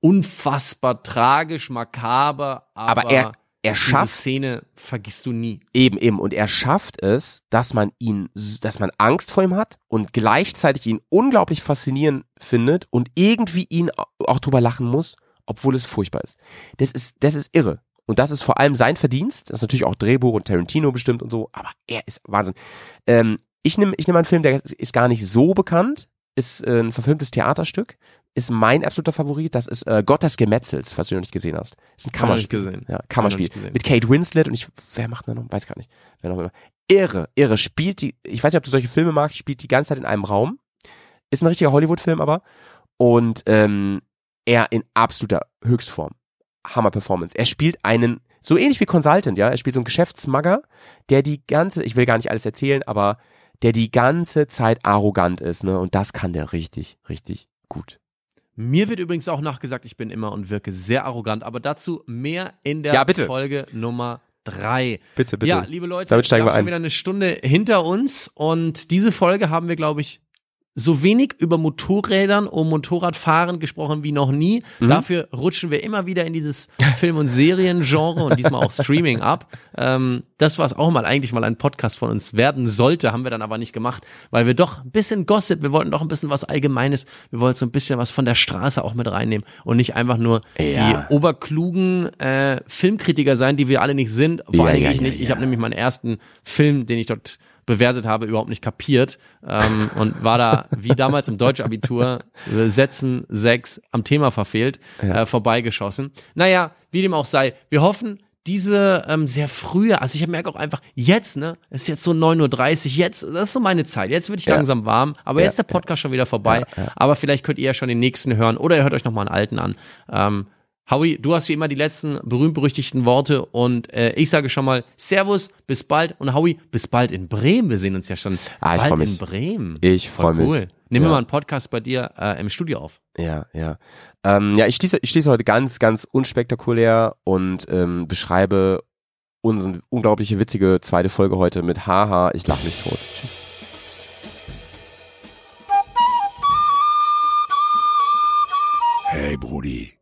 unfassbar tragisch, makaber, aber, Aber er, er diese schafft Szene vergisst du nie. eben, eben, und er schafft es, dass man ihn, dass man Angst vor ihm hat und gleichzeitig ihn unglaublich faszinierend findet und irgendwie ihn auch drüber lachen muss, obwohl es furchtbar ist. Das ist, das ist irre. Und das ist vor allem sein Verdienst. Das ist natürlich auch Drehbuch und Tarantino bestimmt und so, aber er ist Wahnsinn. Ähm, ich nehme ich nehm einen Film, der ist gar nicht so bekannt, ist äh, ein verfilmtes Theaterstück, ist mein absoluter Favorit, das ist äh, Gott des Gemetzels, falls du noch nicht gesehen hast. Ist ein Hab ich Kammerspiel. gesehen. Ja, Kammerspiel. gesehen. Mit Kate Winslet und ich, wer macht da noch? Weiß gar nicht. Wer noch immer. Irre, irre. Spielt die, ich weiß nicht, ob du solche Filme magst, spielt die ganze Zeit in einem Raum. Ist ein richtiger Hollywood-Film aber. Und ähm, er in absoluter Höchstform. Hammer-Performance. Er spielt einen so ähnlich wie Consultant, ja. Er spielt so einen Geschäftsmagger, der die ganze, ich will gar nicht alles erzählen, aber der die ganze Zeit arrogant ist, ne? Und das kann der richtig, richtig gut. Mir wird übrigens auch nachgesagt, ich bin immer und wirke sehr arrogant, aber dazu mehr in der Ja, bitte. Folge Nummer drei. Bitte, bitte. Ja, liebe Leute, Damit steigen wir wir haben schon wieder eine Stunde hinter uns und diese Folge haben wir, glaube ich, so wenig über Motorrädern und Motorradfahren gesprochen wie noch nie. Mhm. Dafür rutschen wir immer wieder in dieses Film- und Seriengenre und diesmal auch Streaming ab. Ähm, das, was auch mal eigentlich mal ein Podcast von uns werden sollte, haben wir dann aber nicht gemacht, weil wir doch ein bisschen Gossip, wir wollten doch ein bisschen was Allgemeines, wir wollten so ein bisschen was von der Straße auch mit reinnehmen und nicht einfach nur Ja. die oberklugen äh, Filmkritiker sein, die wir alle nicht sind. Vor Ja, Dingen ja, ich nicht. Ich habe nämlich meinen ersten Film, den ich dort bewertet habe, überhaupt nicht kapiert ähm, und war da wie damals im Deutschabitur Sätzen sechs am Thema verfehlt, äh, vorbeigeschossen. Naja, wie dem auch sei, wir hoffen, diese ähm, sehr frühe, also ich merke auch einfach, jetzt, ne, es ist jetzt so 9.30 Uhr, jetzt, das ist so meine Zeit, jetzt wird ich Ja. langsam warm, aber jetzt ist der Podcast schon wieder vorbei, Ja, ja. aber vielleicht könnt ihr ja schon den nächsten hören oder ihr hört euch nochmal einen alten an. Ähm, Howie, du hast wie immer die letzten berühmt-berüchtigten Worte und äh, ich sage schon mal Servus, bis bald und Howie, bis bald in Bremen. Wir sehen uns ja schon Ah, ich bald in Bremen. Ich freue cool. mich. Nehmen wir Ja. mal einen Podcast bei dir äh, im Studio auf. Ja, ja. Ähm, ja, ich schließe, ich schließe heute ganz, ganz unspektakulär und ähm, beschreibe unsere unglaubliche witzige zweite Folge heute mit Haha, ich lach mich tot. Tschüss. Hey Brudi,